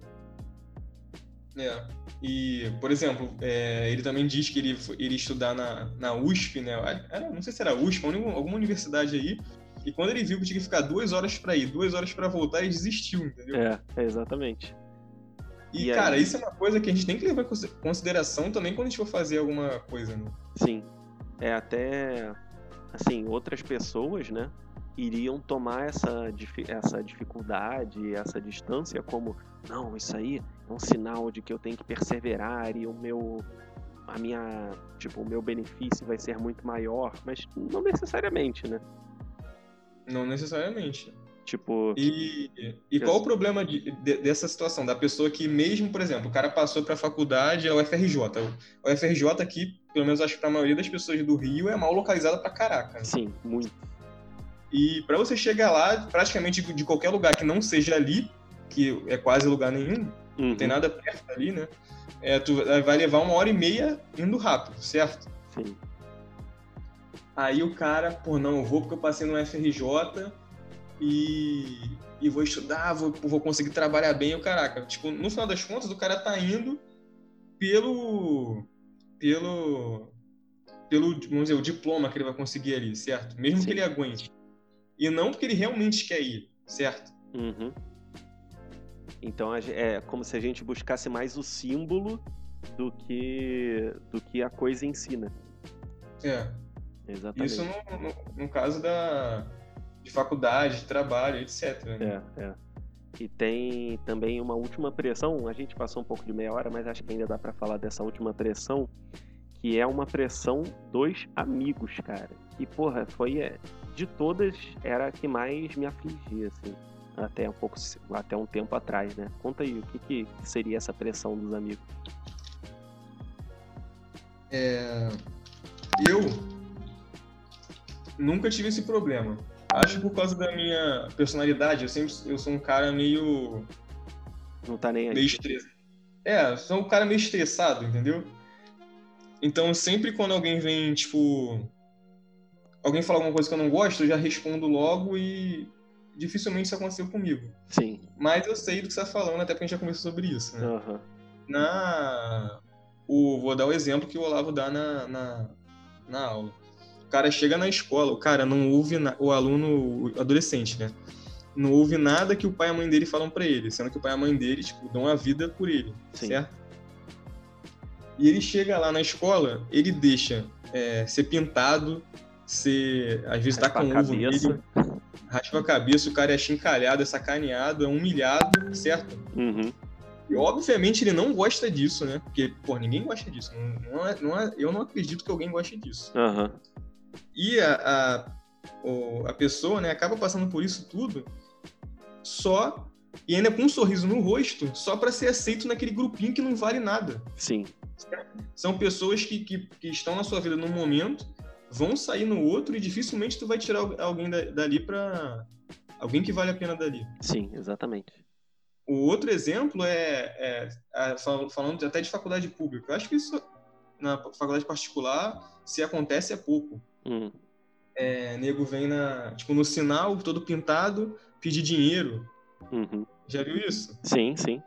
É. E, por exemplo, é, ele também diz que ele iria estudar na, na USP, né? Era, não sei se era USP, alguma universidade aí. E quando ele viu que tinha que ficar duas horas para ir, duas horas para voltar, ele desistiu, entendeu? É, é exatamente. E, e cara, aí... isso é uma coisa que a gente tem que levar em consideração também quando a gente for fazer alguma coisa, né? Sim. É até, assim, outras pessoas, né? iriam tomar essa, essa dificuldade, essa distância como não, isso aí é um sinal de que eu tenho que perseverar e o meu a minha, tipo, o meu benefício vai ser muito maior, mas não necessariamente, né? Não necessariamente. Tipo. E, e qual o problema de, de, dessa situação? Da pessoa que, mesmo, por exemplo, o cara passou para a faculdade, é o FRJ. O FRJ aqui, pelo menos acho que para a maioria das pessoas do Rio, é mal localizada para caraca. Né? Sim, muito. E para você chegar lá, praticamente de qualquer lugar que não seja ali, que é quase lugar nenhum, uhum. não tem nada perto ali, né? É, tu vai levar uma hora e meia indo rápido, certo? Sim. Aí o cara, pô, não, eu vou porque eu passei no FRJ e, e vou estudar, vou, vou conseguir trabalhar bem, o caraca. Tipo, no final das contas, o cara tá indo pelo. Pelo. pelo, vamos dizer, o diploma que ele vai conseguir ali, certo? Mesmo Sim. que ele aguente e não porque ele realmente quer ir, certo? Uhum. Então é como se a gente buscasse mais o símbolo do que do que a coisa em si, né? É. Exatamente. Isso no, no, no caso da de faculdade, de trabalho, etc. Né? É, é. E tem também uma última pressão. A gente passou um pouco de meia hora, mas acho que ainda dá para falar dessa última pressão, que é uma pressão dos amigos, cara. Que porra, foi é, de todas, era a que mais me afligia, assim, até um pouco, até um tempo atrás, né? Conta aí, o que, que seria essa pressão dos amigos? É... Eu nunca tive esse problema. Acho que por causa da minha personalidade, eu sempre eu sou um cara meio não tá nem aí. Meio estressado. É, sou um cara meio estressado, entendeu? Então sempre quando alguém vem, tipo, alguém fala alguma coisa que eu não gosto, eu já respondo logo e dificilmente isso aconteceu comigo. Sim. Mas eu sei do que você está falando, até porque a gente já conversou sobre isso, né? Uhum. Na... O, vou dar o exemplo que o Olavo dá na, na, na aula. Cara chega na escola, o cara não ouve na... o aluno, o adolescente, né? Não ouve nada que o pai e a mãe dele falam para ele, sendo que o pai e a mãe dele, tipo, dão a vida por ele, Sim. certo? E ele chega lá na escola, ele deixa é, ser pintado, você às vezes tá Raspa com a ovo cabeça. nele, raspa a cabeça, o cara é chincalhado, é sacaneado, é humilhado, certo? Uhum. E obviamente ele não gosta disso, né? Porque, pô, ninguém gosta disso. Não, não é- não é- eu não acredito que alguém goste disso. Aham. E a, a, a pessoa, né, acaba passando por isso tudo só e ainda com um sorriso no rosto, só pra ser aceito naquele grupinho que não vale nada. Sim. São pessoas que, que, que estão na sua vida num momento, vão sair no outro e dificilmente tu vai tirar al- alguém da- dali pra. alguém que vale a pena dali. Sim, exatamente. O outro exemplo é, é, fal- falando até de faculdade pública. Eu acho que isso na faculdade particular, se acontece é pouco. Hum. É, nego vem na, tipo, no sinal, todo pintado, pedir dinheiro. Uhum. Já viu isso? Sim, sim.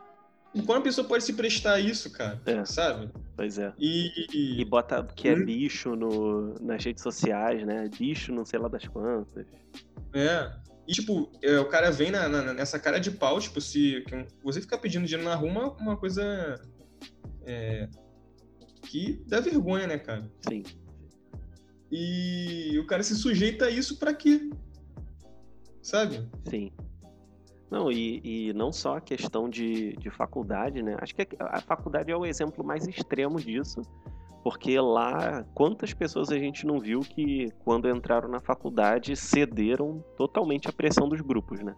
Como a pessoa pode se prestar a isso, cara? É. Sabe? Pois é. E, E bota que é Hum. bicho no, nas redes sociais, né? Bicho não sei lá das quantas. É. E, tipo, é, o cara vem na- na- nessa cara de pau, tipo, se você ficar pedindo dinheiro na rua, uma, uma coisa é, que dá vergonha, né, cara? Sim. E o cara se sujeita a isso pra quê? Sabe? Sim. Não, e, e não só a questão de, de faculdade, né? Acho que a, a faculdade é o exemplo mais extremo disso, porque lá, quantas pessoas a gente não viu que, quando entraram na faculdade, cederam totalmente à pressão dos grupos, né?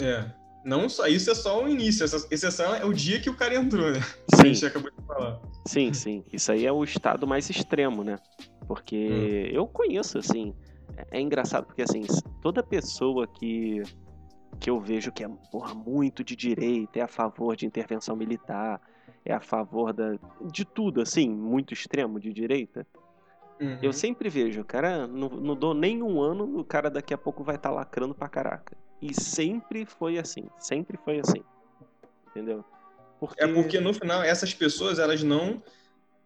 É. Não só, isso é só o início, essa exceção é o dia que o cara entrou, né? A gente Sim, acabou de falar. sim, sim. Isso aí é o estado mais extremo, né? Porque eu conheço, assim. É, é engraçado, porque, assim, toda pessoa que, que eu vejo que é porra, muito de direita, é a favor de intervenção militar, é a favor da, de tudo, assim, muito extremo de direita, Uhum. eu sempre vejo, cara, não, não dou nem um ano, o cara daqui a pouco vai estar lacrando pra caraca. E sempre foi assim, sempre foi assim. Entendeu? Porque... É porque no final essas pessoas elas não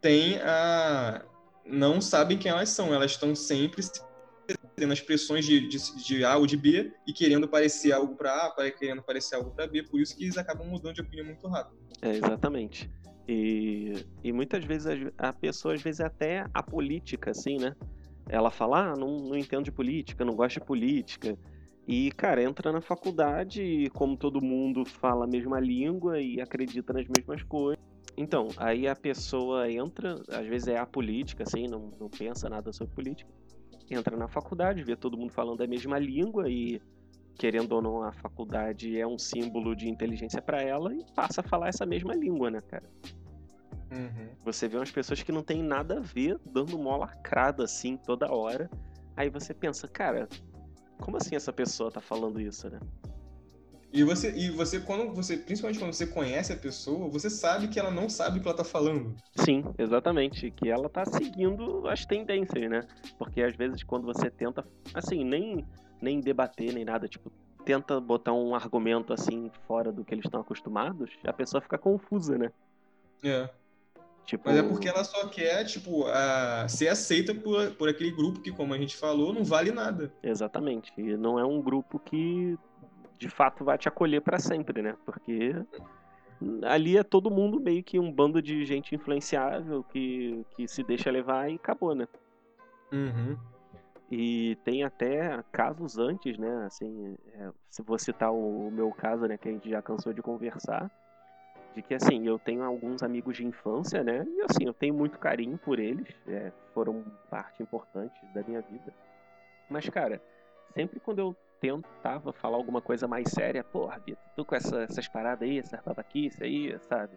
têm a. não sabem quem elas são, elas estão sempre tendo as pressões de, de, de A ou de B e querendo parecer algo para A, querendo parecer algo para B, por isso que eles acabam mudando de opinião muito rápido. É, exatamente. E, e muitas vezes a, a pessoa, às vezes, até apolítica, assim, né? Ela fala, ah, não, não entendo de política, não gosto de política. E, cara, entra na faculdade e, como todo mundo fala a mesma língua e acredita nas mesmas coisas. Então, aí a pessoa entra, às vezes é apolítica, assim, não, não pensa nada sobre política. Entra na faculdade, vê todo mundo falando a mesma língua e, querendo ou não, a faculdade é um símbolo de inteligência para ela e passa a falar essa mesma língua, né, cara? Você vê umas pessoas que não tem nada a ver dando mó lacrada assim toda hora. Aí você pensa, cara, como assim essa pessoa tá falando isso, né? E você, e você, quando você, principalmente quando você conhece a pessoa, você sabe que ela não sabe o que ela tá falando. Sim, exatamente. Que ela tá seguindo as tendências, né? Porque às vezes quando você tenta, assim, nem, nem debater nem nada, tipo, tenta botar um argumento assim fora do que eles estão acostumados, a pessoa fica confusa, né? É. Tipo, Mas é porque ela só quer, tipo, a, ser aceita por, por aquele grupo que, como a gente falou, não vale nada. Exatamente. E não é um grupo que de fato vai te acolher pra sempre, né? Porque ali é todo mundo meio que um bando de gente influenciável que, que se deixa levar e acabou, né? Uhum. E tem até casos antes, né? Assim, é, se vou citar o, o meu caso, né? Que a gente já cansou de conversar. De que, assim, eu tenho alguns amigos de infância, né? E, assim, eu tenho muito carinho por eles. é, foram parte importante da minha vida. Mas, cara, sempre quando eu tentava falar alguma coisa mais séria, porra, Vitor, tu com essa- essas paradas aí, essas babaquices aí, sabe?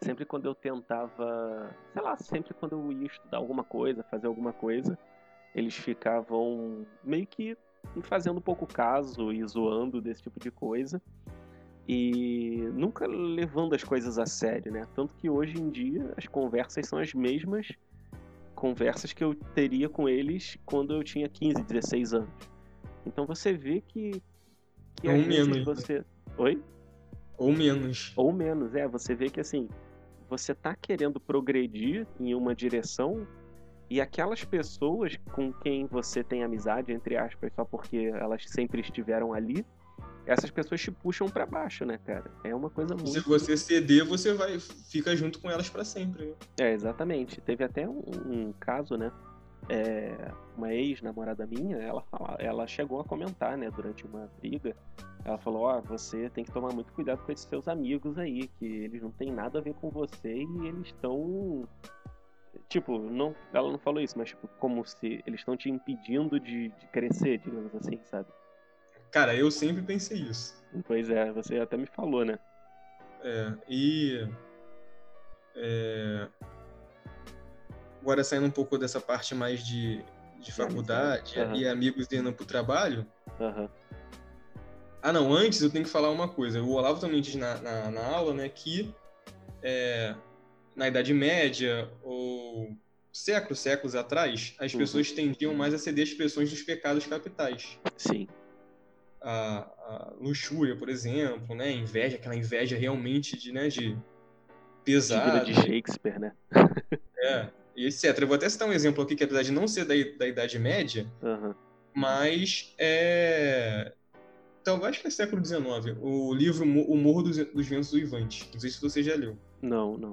Sempre quando eu tentava, sei lá, sempre quando eu ia estudar alguma coisa, fazer alguma coisa, eles ficavam meio que fazendo pouco caso e zoando desse tipo de coisa. E nunca levando as coisas a sério, né? Tanto que hoje em dia as conversas são as mesmas conversas que eu teria com eles quando eu tinha 15, 16 anos. Então você vê que, que Ou menos, né? você. Oi? Ou menos. Ou menos, é. Você vê que assim, você tá querendo progredir em uma direção e aquelas pessoas com quem você tem amizade, entre aspas, só porque elas sempre estiveram ali, essas pessoas te puxam pra baixo, né, cara? É uma coisa Se muito. você ceder, você vai fica junto com elas pra sempre. né? É, exatamente. Teve até um, um caso, né? É, uma ex-namorada minha, ela, ela chegou a comentar, né, durante uma briga, ela falou, ó, oh, você tem que tomar muito cuidado com esses seus amigos aí, que eles não têm nada a ver com você e eles estão tipo, não, ela não falou isso, mas tipo, como se eles estão te impedindo de, de, crescer, digamos assim, sabe? Cara, eu sempre pensei isso. Pois é, você até me falou, né? É, e é, agora saindo um pouco dessa parte mais de, de faculdade uhum. e amigos indo pro trabalho. Uhum. Ah, não, antes eu tenho que falar uma coisa. O Olavo também diz na, na, na aula, né, que é, na Idade Média ou séculos, séculos atrás, as uhum. pessoas tendiam mais a ceder às pressões dos pecados capitais. Sim. A, a, luxúria, por exemplo, né? Inveja, aquela inveja realmente de, né, de pesada. De Shakespeare, né? é, e etc. Eu vou até citar um exemplo aqui que apesar de não ser da, da Idade Média, uhum. mas é... Então, acho que é século XIX. O livro O Morro dos, dos Ventos Uivantes. Não sei se você já leu. Não, não.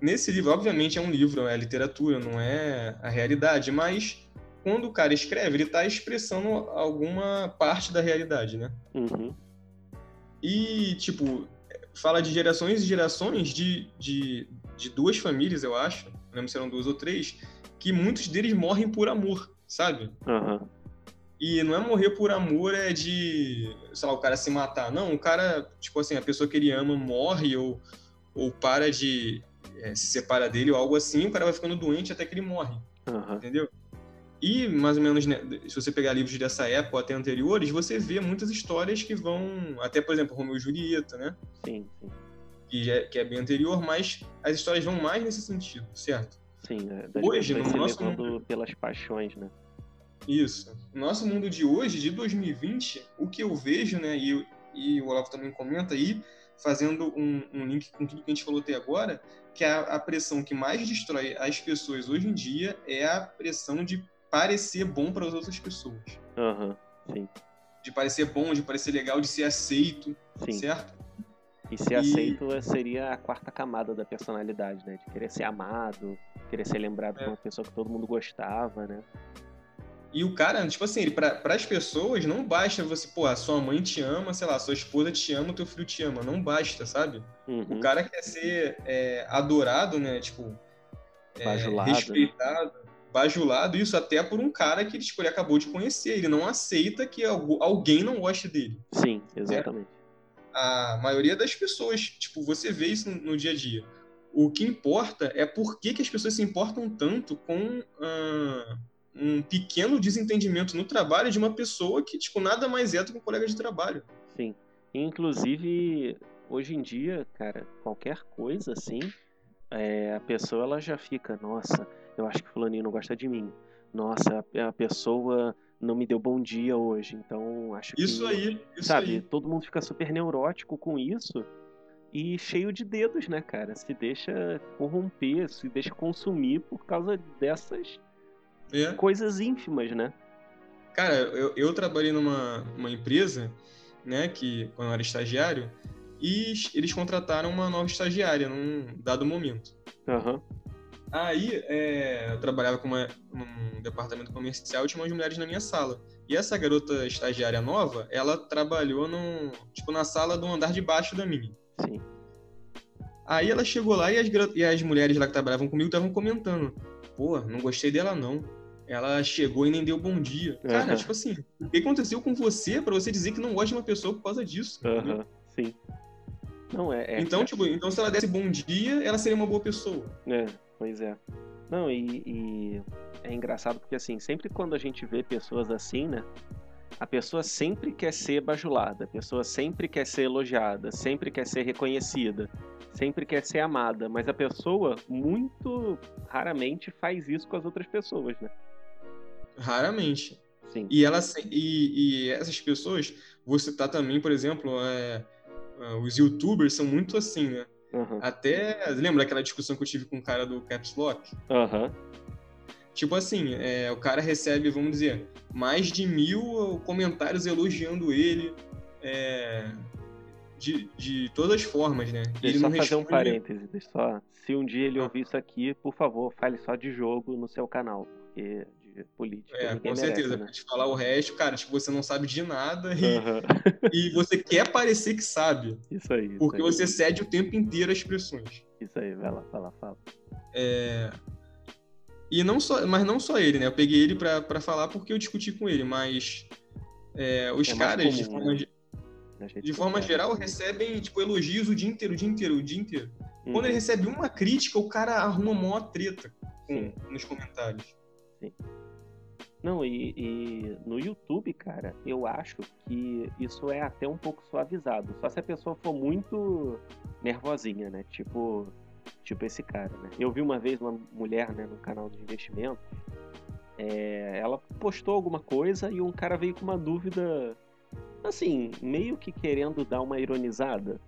Nesse livro, obviamente, é um livro, é literatura, não é a realidade, mas quando o cara escreve, ele está expressando alguma parte da realidade, né? Uhum. E, tipo, fala de gerações e gerações de, de, de duas famílias, eu acho, não lembro se eram duas ou três, que muitos deles morrem por amor, sabe? Uhum. E não é morrer por amor, é de, sei lá, o cara se matar. Não, o cara, tipo assim, a pessoa que ele ama morre ou, ou para de, é, se separa dele ou algo assim, o cara vai ficando doente até que ele morre. Uhum. Entendeu? E, mais ou menos, né, se você pegar livros dessa época ou até anteriores, você vê muitas histórias que vão. Até, por exemplo, Romeu e Julieta, né? Sim, sim. Que é, que é bem anterior, mas as histórias vão mais nesse sentido, certo? Sim, é, hoje, no nosso mundo. pelas paixões, né? Isso. No nosso mundo de hoje, de 2020, o que eu vejo, né, e, e o Olavo também comenta aí, fazendo um, um, link com tudo que a gente falou até agora, que a, a pressão que mais destrói as pessoas hoje em dia é a pressão de parecer bom para as outras pessoas. Uhum, sim. De parecer bom, de parecer legal, de ser aceito, sim. certo? E ser e... aceito seria a quarta camada da personalidade, né? De querer ser amado, querer ser lembrado é. como uma pessoa que todo mundo gostava, né? E o cara, tipo assim, para as pessoas não basta você, pô, a sua mãe te ama, sei lá, sua esposa te ama, o teu filho te ama. Não basta, sabe? Uhum. O cara quer ser é, adorado, né? Tipo, é, bajulado, respeitado, né? bajulado, isso até por um cara que tipo, ele acabou de conhecer. Ele não aceita que alguém não goste dele. Sim, exatamente. A maioria das pessoas, tipo, você vê isso no, no dia a dia. O que importa é por que, que as pessoas se importam tanto com. Uh, um pequeno desentendimento no trabalho de uma pessoa que, tipo, nada mais é do que um colega de trabalho. Sim. Inclusive, hoje em dia, cara, qualquer coisa assim, é, a pessoa ela já fica, nossa, eu acho que fulaninho não gosta de mim. Nossa, a pessoa não me deu bom dia hoje, então acho que... Isso aí, isso sabe, aí. todo mundo fica super neurótico com isso e cheio de dedos, né, cara? Se deixa corromper, se deixa consumir por causa dessas é. Coisas ínfimas, né? Cara, eu, eu trabalhei numa uma empresa, né, que quando eu era estagiário, e eles contrataram uma nova estagiária num dado momento. Uhum. Aí, é, eu trabalhava com uma, num departamento comercial e tinha umas mulheres na minha sala. E essa garota estagiária nova, ela trabalhou no, tipo, na sala do andar de baixo da minha. Sim. Aí ela chegou lá e as, e as mulheres lá que trabalhavam comigo estavam comentando. Pô, não gostei dela não ela chegou e nem deu bom dia. Cara, tipo assim, o que aconteceu com você para você dizer que não gosta de uma pessoa por causa disso? Uhum. Sim. Não, é, é, Então, tipo, então se ela desse bom dia, ela seria uma boa pessoa. É, pois é. Não, e, e é engraçado porque assim, sempre quando a gente vê pessoas assim, né? A pessoa sempre quer ser bajulada, a pessoa sempre quer ser elogiada, sempre quer ser reconhecida, sempre quer ser amada, mas a pessoa muito raramente faz isso com as outras pessoas, né? Raramente. Sim. E, ela, e, e essas pessoas, vou citar também, por exemplo, é, é, os youtubers são muito assim, né? Uhum. Até. Lembra aquela discussão que eu tive com o cara do Caps Lock? Uhum. Tipo assim, é, o cara recebe, vamos dizer, mais de mil comentários elogiando ele. É, de, de todas as formas, né? Deixa ele só fazer responde... um parêntese, só. Se um dia ele ouvir isso aqui, por favor, fale só de jogo no seu canal porque política. É, com merece, certeza. Né? Pra te falar o resto, cara, tipo, você não sabe de nada e, uhum. e você quer parecer que sabe. Isso aí. Isso porque aí. você cede o tempo inteiro às pressões. Isso aí, vai lá, fala, fala. É... E não só, mas não só ele, né? Eu peguei ele pra, pra falar porque eu discuti com ele, mas é, os é caras, comum, de forma, né? de forma geral, recebem tipo, elogios o dia inteiro, o dia inteiro, o dia inteiro. Uhum. Quando ele recebe uma crítica, o cara arruma maior treta com, nos comentários. Sim. Não, e, e, no YouTube, cara, eu acho que isso é até um pouco suavizado. Só se a pessoa for muito nervosinha, né? Tipo, tipo esse cara, né? Eu vi uma vez uma mulher, né, no canal de investimento, é, ela postou alguma coisa e um cara veio com uma dúvida, assim, meio que querendo dar uma ironizada.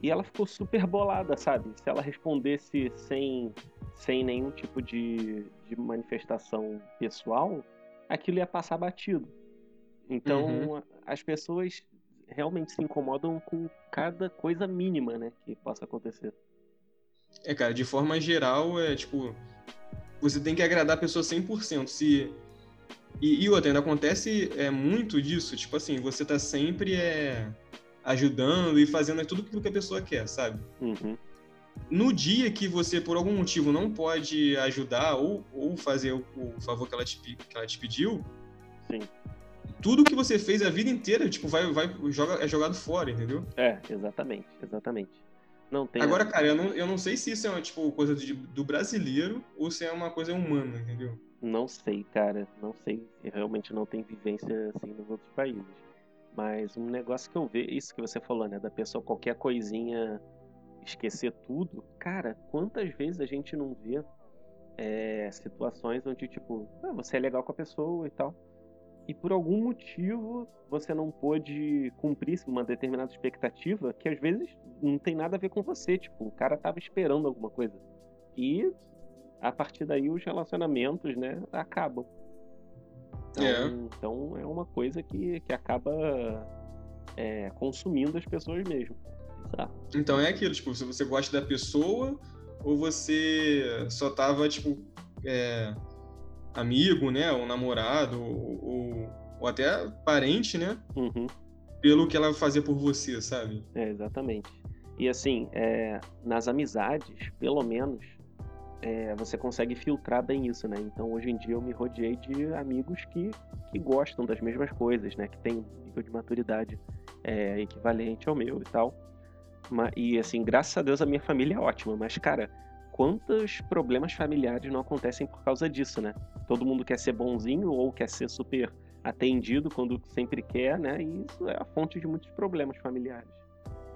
E ela ficou super bolada, sabe? Se ela respondesse sem, sem nenhum tipo de, de manifestação pessoal, aquilo ia passar batido. Então, uhum. as pessoas realmente se incomodam com cada coisa mínima, né, que possa acontecer. É, cara, de forma geral, é tipo, você tem que agradar a pessoa 100%. Se e, e outra, ainda acontece é, muito disso, tipo assim, você tá sempre é, ajudando e fazendo tudo aquilo que a pessoa quer, sabe? Uhum. No dia que você, por algum motivo, não pode ajudar ou, ou fazer o, o favor que ela, te, que ela te pediu, Sim. tudo que você fez a vida inteira, tipo, vai, vai, joga, é jogado fora, entendeu? É, exatamente, exatamente. Não tem Agora, cara, eu não, eu não sei se isso é uma, tipo, coisa de, do brasileiro ou se é uma coisa humana, entendeu? Não sei, cara, não sei. Eu realmente não tenho vivência assim nos outros países. Mas um negócio que eu vejo, isso que você falou, né? Da pessoa qualquer coisinha esquecer tudo. Cara, quantas vezes a gente não vê é, situações onde, tipo, ah, você é legal com a pessoa e tal. E por algum motivo você não pôde cumprir uma determinada expectativa que às vezes não tem nada a ver com você. Tipo, o cara tava esperando alguma coisa. E a partir daí os relacionamentos, né, acabam. Então é, então é uma coisa que, que acaba é, consumindo as pessoas mesmo. Exato. Então é aquilo, tipo, se você gosta da pessoa ou você só tava, tipo, é, amigo, né, ou namorado, ou, ou até parente, né, uhum. pelo que ela fazia por você, sabe? É, exatamente. E assim, é, nas amizades, pelo menos, é, você consegue filtrar bem isso, né? Então hoje em dia eu me rodeei de amigos que, que gostam das mesmas coisas, né? Que tem um nível de maturidade é, equivalente ao meu e tal. E assim, graças a Deus a minha família é ótima, mas cara, quantos problemas familiares não acontecem por causa disso, né? Todo mundo quer ser bonzinho ou quer ser super atendido quando sempre quer, né? E isso é a fonte de muitos problemas familiares.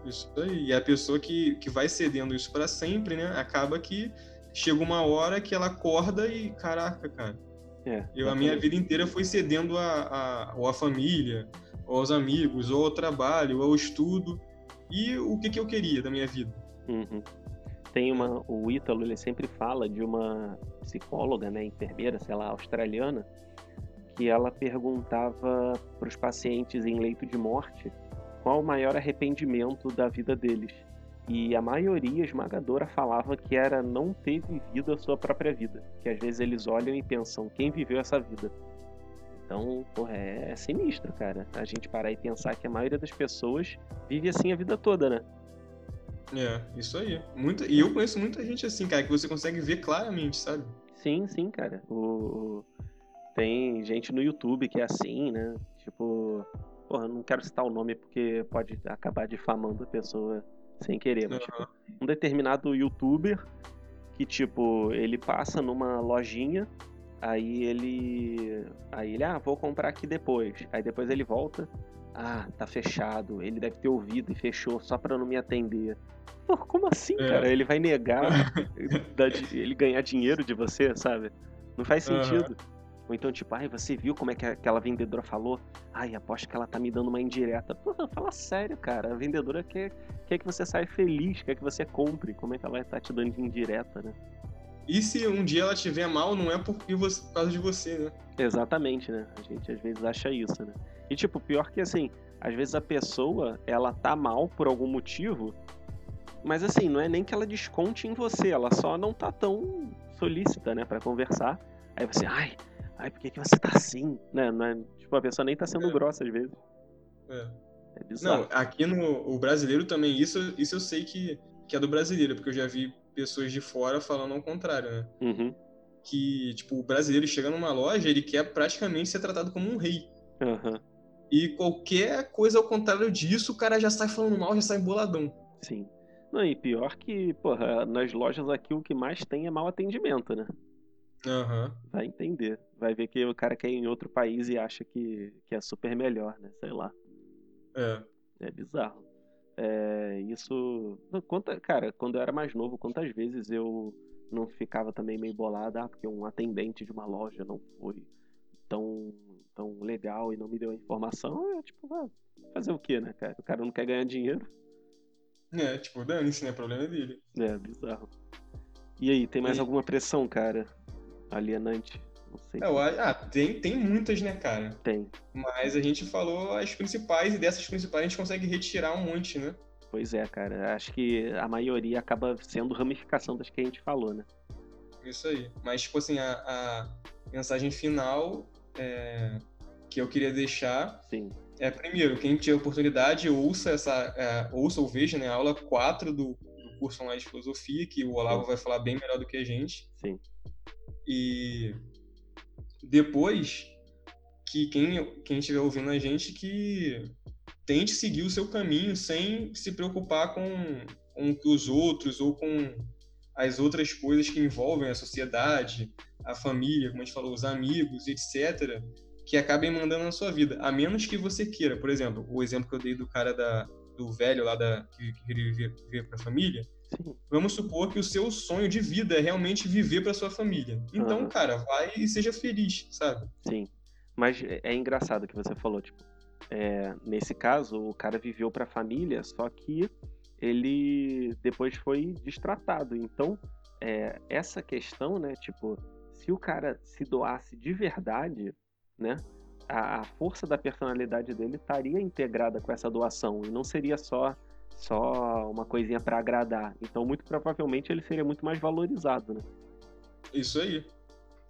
Isso aí. E a pessoa que, que vai cedendo isso para sempre, né? Acaba que chega uma hora que ela acorda e, caraca, cara. É, eu, a minha vida inteira foi cedendo a, a, ou a família, ou aos amigos, ou ao trabalho, ou ao estudo. E o que, que eu queria da minha vida? Uhum. Tem uma, o Ítalo, ele sempre fala de uma psicóloga, né, enfermeira, sei lá, australiana, que ela perguntava para os pacientes em leito de morte qual o maior arrependimento da vida deles. E a maioria esmagadora falava que era não ter vivido a sua própria vida. Que às vezes eles olham e pensam, quem viveu essa vida? Então, porra, é, é sinistro, cara. A gente parar e pensar que a maioria das pessoas vive assim a vida toda, né? É, isso aí. Muita, e eu conheço muita gente assim, cara, que você consegue ver claramente, sabe? Sim, sim, cara. O... Tem gente no YouTube que é assim, né? Tipo, porra, não quero citar o nome porque pode acabar difamando a pessoa sem querer, mas, uhum. tipo, um determinado youtuber que, tipo, ele passa numa lojinha, aí ele. Aí ele, ah, vou comprar aqui depois. Aí depois ele volta, ah, tá fechado. Ele deve ter ouvido e fechou só pra não me atender. Pô, como assim, é. cara? Ele vai negar ele ganhar dinheiro de você, sabe? Não faz sentido. Uhum. Ou então, tipo, ai, você viu como é que aquela vendedora falou? Ai, aposto que ela tá me dando uma indireta. Porra, fala sério, cara. A vendedora quer, quer que você saia feliz, quer que você compre. Como é que ela vai estar tá te dando de indireta, né? E se um dia ela tiver mal, não é porque você, por causa de você, né? Exatamente, né? A gente às vezes acha isso, né? E tipo, pior que assim, às vezes a pessoa, ela tá mal por algum motivo, mas assim, não é nem que ela desconte em você, ela só não tá tão solícita, né, para conversar Aí você, ai, ai, por que, que você tá assim? Né? Não é, tipo, a pessoa nem tá sendo É. grossa às vezes. É. É bizarro. Não, aqui no o brasileiro também, isso, isso eu sei que, que é do brasileiro, porque eu já vi pessoas de fora falando ao contrário, né? Uhum. Que, tipo, o brasileiro chega numa loja, ele quer praticamente ser tratado como um rei. Aham. E qualquer coisa ao contrário disso, o cara já sai falando mal, já sai boladão. Sim. Não, e pior que, porra, nas lojas aqui o que mais tem é mau atendimento, né? Aham. Vai entender. Vai ver que o cara quer ir em outro país e acha que, que é super melhor, né? Sei lá. É. É bizarro. É, isso. Quanta, cara, quando eu era mais novo, quantas vezes eu não ficava também meio bolado, ah, porque um atendente de uma loja não foi tão, tão legal e não me deu a informação. É tipo, ah, fazer o quê, né, cara? O cara não quer ganhar dinheiro. É, tipo, dane-se, né? Problema dele. É, bizarro. E aí, tem mais E- alguma pressão, cara? Alienante? Não sei. É, ah, tem, tem muitas, né, cara? Tem. Mas a gente falou as principais, e dessas principais a gente consegue retirar um monte, né? Pois é, cara. Acho que a maioria acaba sendo ramificação das que a gente falou, né? Isso aí. Mas, tipo assim, a, a mensagem final é, que eu queria deixar Sim. é, primeiro, quem tiver oportunidade, ouça essa, é, ouça ou veja, né, a aula 4 do, do curso online de filosofia, que o Olavo vai falar bem melhor do que a gente. Sim. E depois que quem quem estiver ouvindo a gente que tente seguir o seu caminho sem se preocupar com, com os outros ou com as outras coisas que envolvem a sociedade, a família, como a gente falou, os amigos, etc., que acabem mandando na sua vida, a menos que você queira. Por exemplo, o exemplo que eu dei do cara da, do velho lá da, que, viver, viver para a família, Sim. vamos supor que o seu sonho de vida é realmente viver para sua família. Então, Aham. cara, vai e seja feliz, sabe? Sim. Mas é é engraçado que você falou, tipo, é, nesse caso, o cara viveu pra família, só que ele depois foi destratado. Então, é, essa questão, né, tipo, se o cara se doasse de verdade, né, a, a força da personalidade dele estaria integrada com essa doação e não seria só só uma coisinha pra agradar. Então, muito provavelmente ele seria muito mais valorizado, né? Isso aí.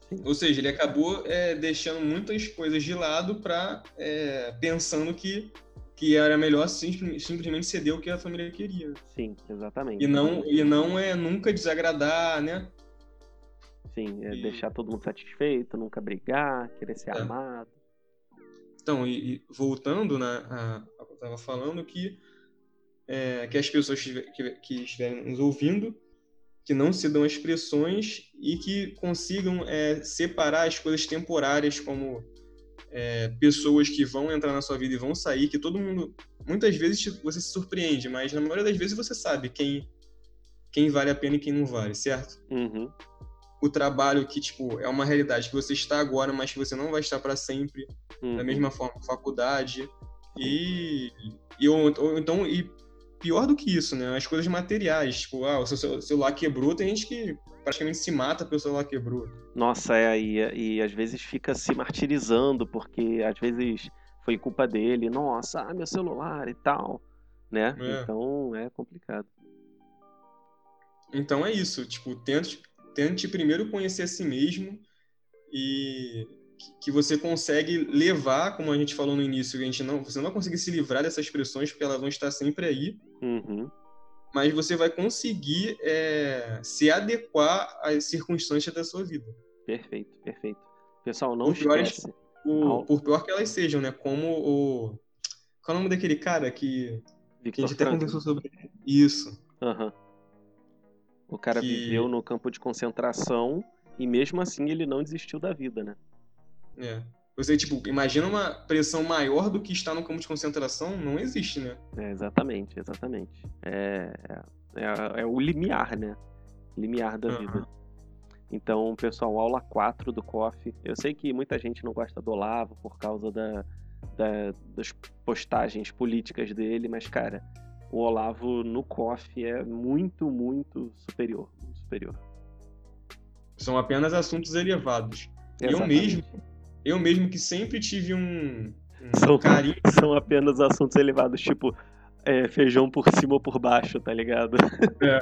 Sim. Ou seja, ele acabou é, deixando muitas coisas de lado para pensando que, que era melhor sim- simplesmente ceder o que a família queria. Sim, exatamente. E não, e não é nunca desagradar, né? Sim, é E- deixar todo mundo satisfeito, nunca brigar, querer ser É. amado. Então, e, e voltando na, a, ao que eu estava falando, que, é, que as pessoas que, que, estiverem nos ouvindo, que não se dão expressões e que consigam é, separar as coisas temporárias como é, pessoas que vão entrar na sua vida e vão sair, que todo mundo, muitas vezes você se surpreende, mas na maioria das vezes você sabe quem, quem vale a pena e quem não vale, certo? Uhum, O trabalho que, tipo, é uma realidade que você está agora, mas que você não vai estar para sempre, uhum. da mesma forma faculdade e, e ou, ou então e pior do que isso né as coisas materiais tipo ah o seu cel- celular quebrou tem gente que praticamente se mata pelo celular quebrou Nossa, é, e, e às vezes fica se martirizando, porque às vezes foi culpa dele, nossa, ah, meu celular e tal, né? É. Então é complicado. então é isso tipo tente tente primeiro conhecer a si mesmo e que- você consegue levar como a gente falou no início que a gente não você não vai conseguir se livrar dessas pressões porque elas vão estar sempre aí Uhum, mas você vai conseguir é, se adequar às circunstâncias da sua vida perfeito, perfeito. Pessoal, não é esquece. O- Ao- por pior que elas sejam, né? Como o. Qual é o nome daquele cara que, que a Victor gente até conversou sobre isso? Aham. O cara Que- viveu no campo de concentração e mesmo assim ele não desistiu da vida, né? É. Você, tipo, imagina uma pressão maior do que está no campo de concentração, não existe, né? É, exatamente, exatamente. É, é, é o limiar, né? Limiar da Aham. vida. Então, pessoal, aula 4 do COF. Eu sei que muita gente não gosta do Olavo por causa da, da- das postagens políticas dele, mas, cara, o Olavo no COF é muito, muito superior. Muito superior. São apenas assuntos elevados. Eu Exatamente. mesmo, eu mesmo que sempre tive um, um São, carinho. são apenas assuntos elevados, tipo, É, feijão por cima ou por baixo, tá ligado? É.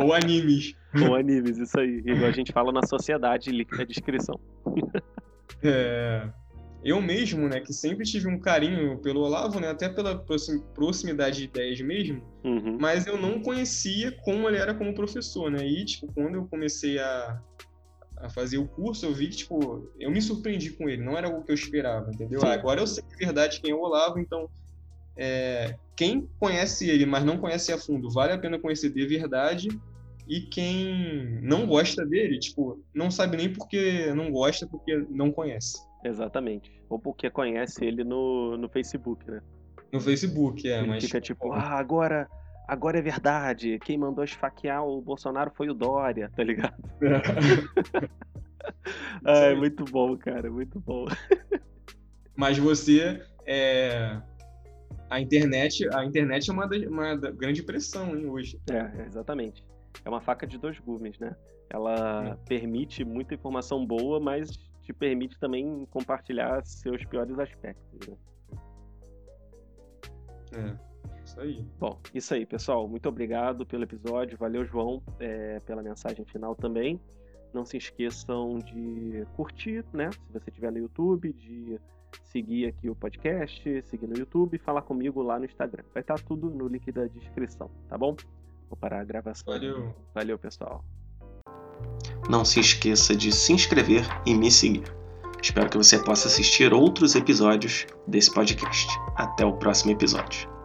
Ou animes. ou animes, isso aí. Igual a gente fala na sociedade, link na descrição. É, eu mesmo, né, que sempre tive um carinho pelo Olavo, né, até pela proximidade de ideias mesmo, uhum. mas eu não conhecia como ele era como professor, né, e, tipo, quando eu comecei a, a fazer o curso, eu vi que, tipo, eu me surpreendi com ele, não era o que eu esperava, entendeu? Sim. Agora eu sei de verdade quem é o Olavo, então, é, quem conhece ele, mas não conhece a fundo, vale a pena conhecer de verdade, e quem não gosta dele, tipo, não sabe nem porque não gosta, porque não conhece. Exatamente. Ou porque conhece ele no, no Facebook, né? No Facebook, é, ele mas. Fica tipo, ah, agora, agora é verdade. Quem mandou esfaquear o Bolsonaro foi o Dória, tá ligado? É. muito bom, cara, muito bom. Mas você é. A internet, a internet é uma, uma grande pressão hein, hoje. É, exatamente é uma faca de dois gumes, né? Ela é. permite muita informação boa, mas te permite também compartilhar seus piores aspectos, né? É, isso aí. Bom, isso aí, pessoal. Muito obrigado pelo episódio. Valeu, João, é, pela mensagem final também. Não se esqueçam de curtir, né? Se você estiver no YouTube, de seguir aqui o podcast, seguir no YouTube e falar comigo lá no Instagram. Vai estar tudo no link da descrição, tá bom? Vou parar a gravação. Valeu. Valeu, pessoal. Não se esqueça de se inscrever e me seguir. Espero que você possa assistir outros episódios desse podcast. Até o próximo episódio.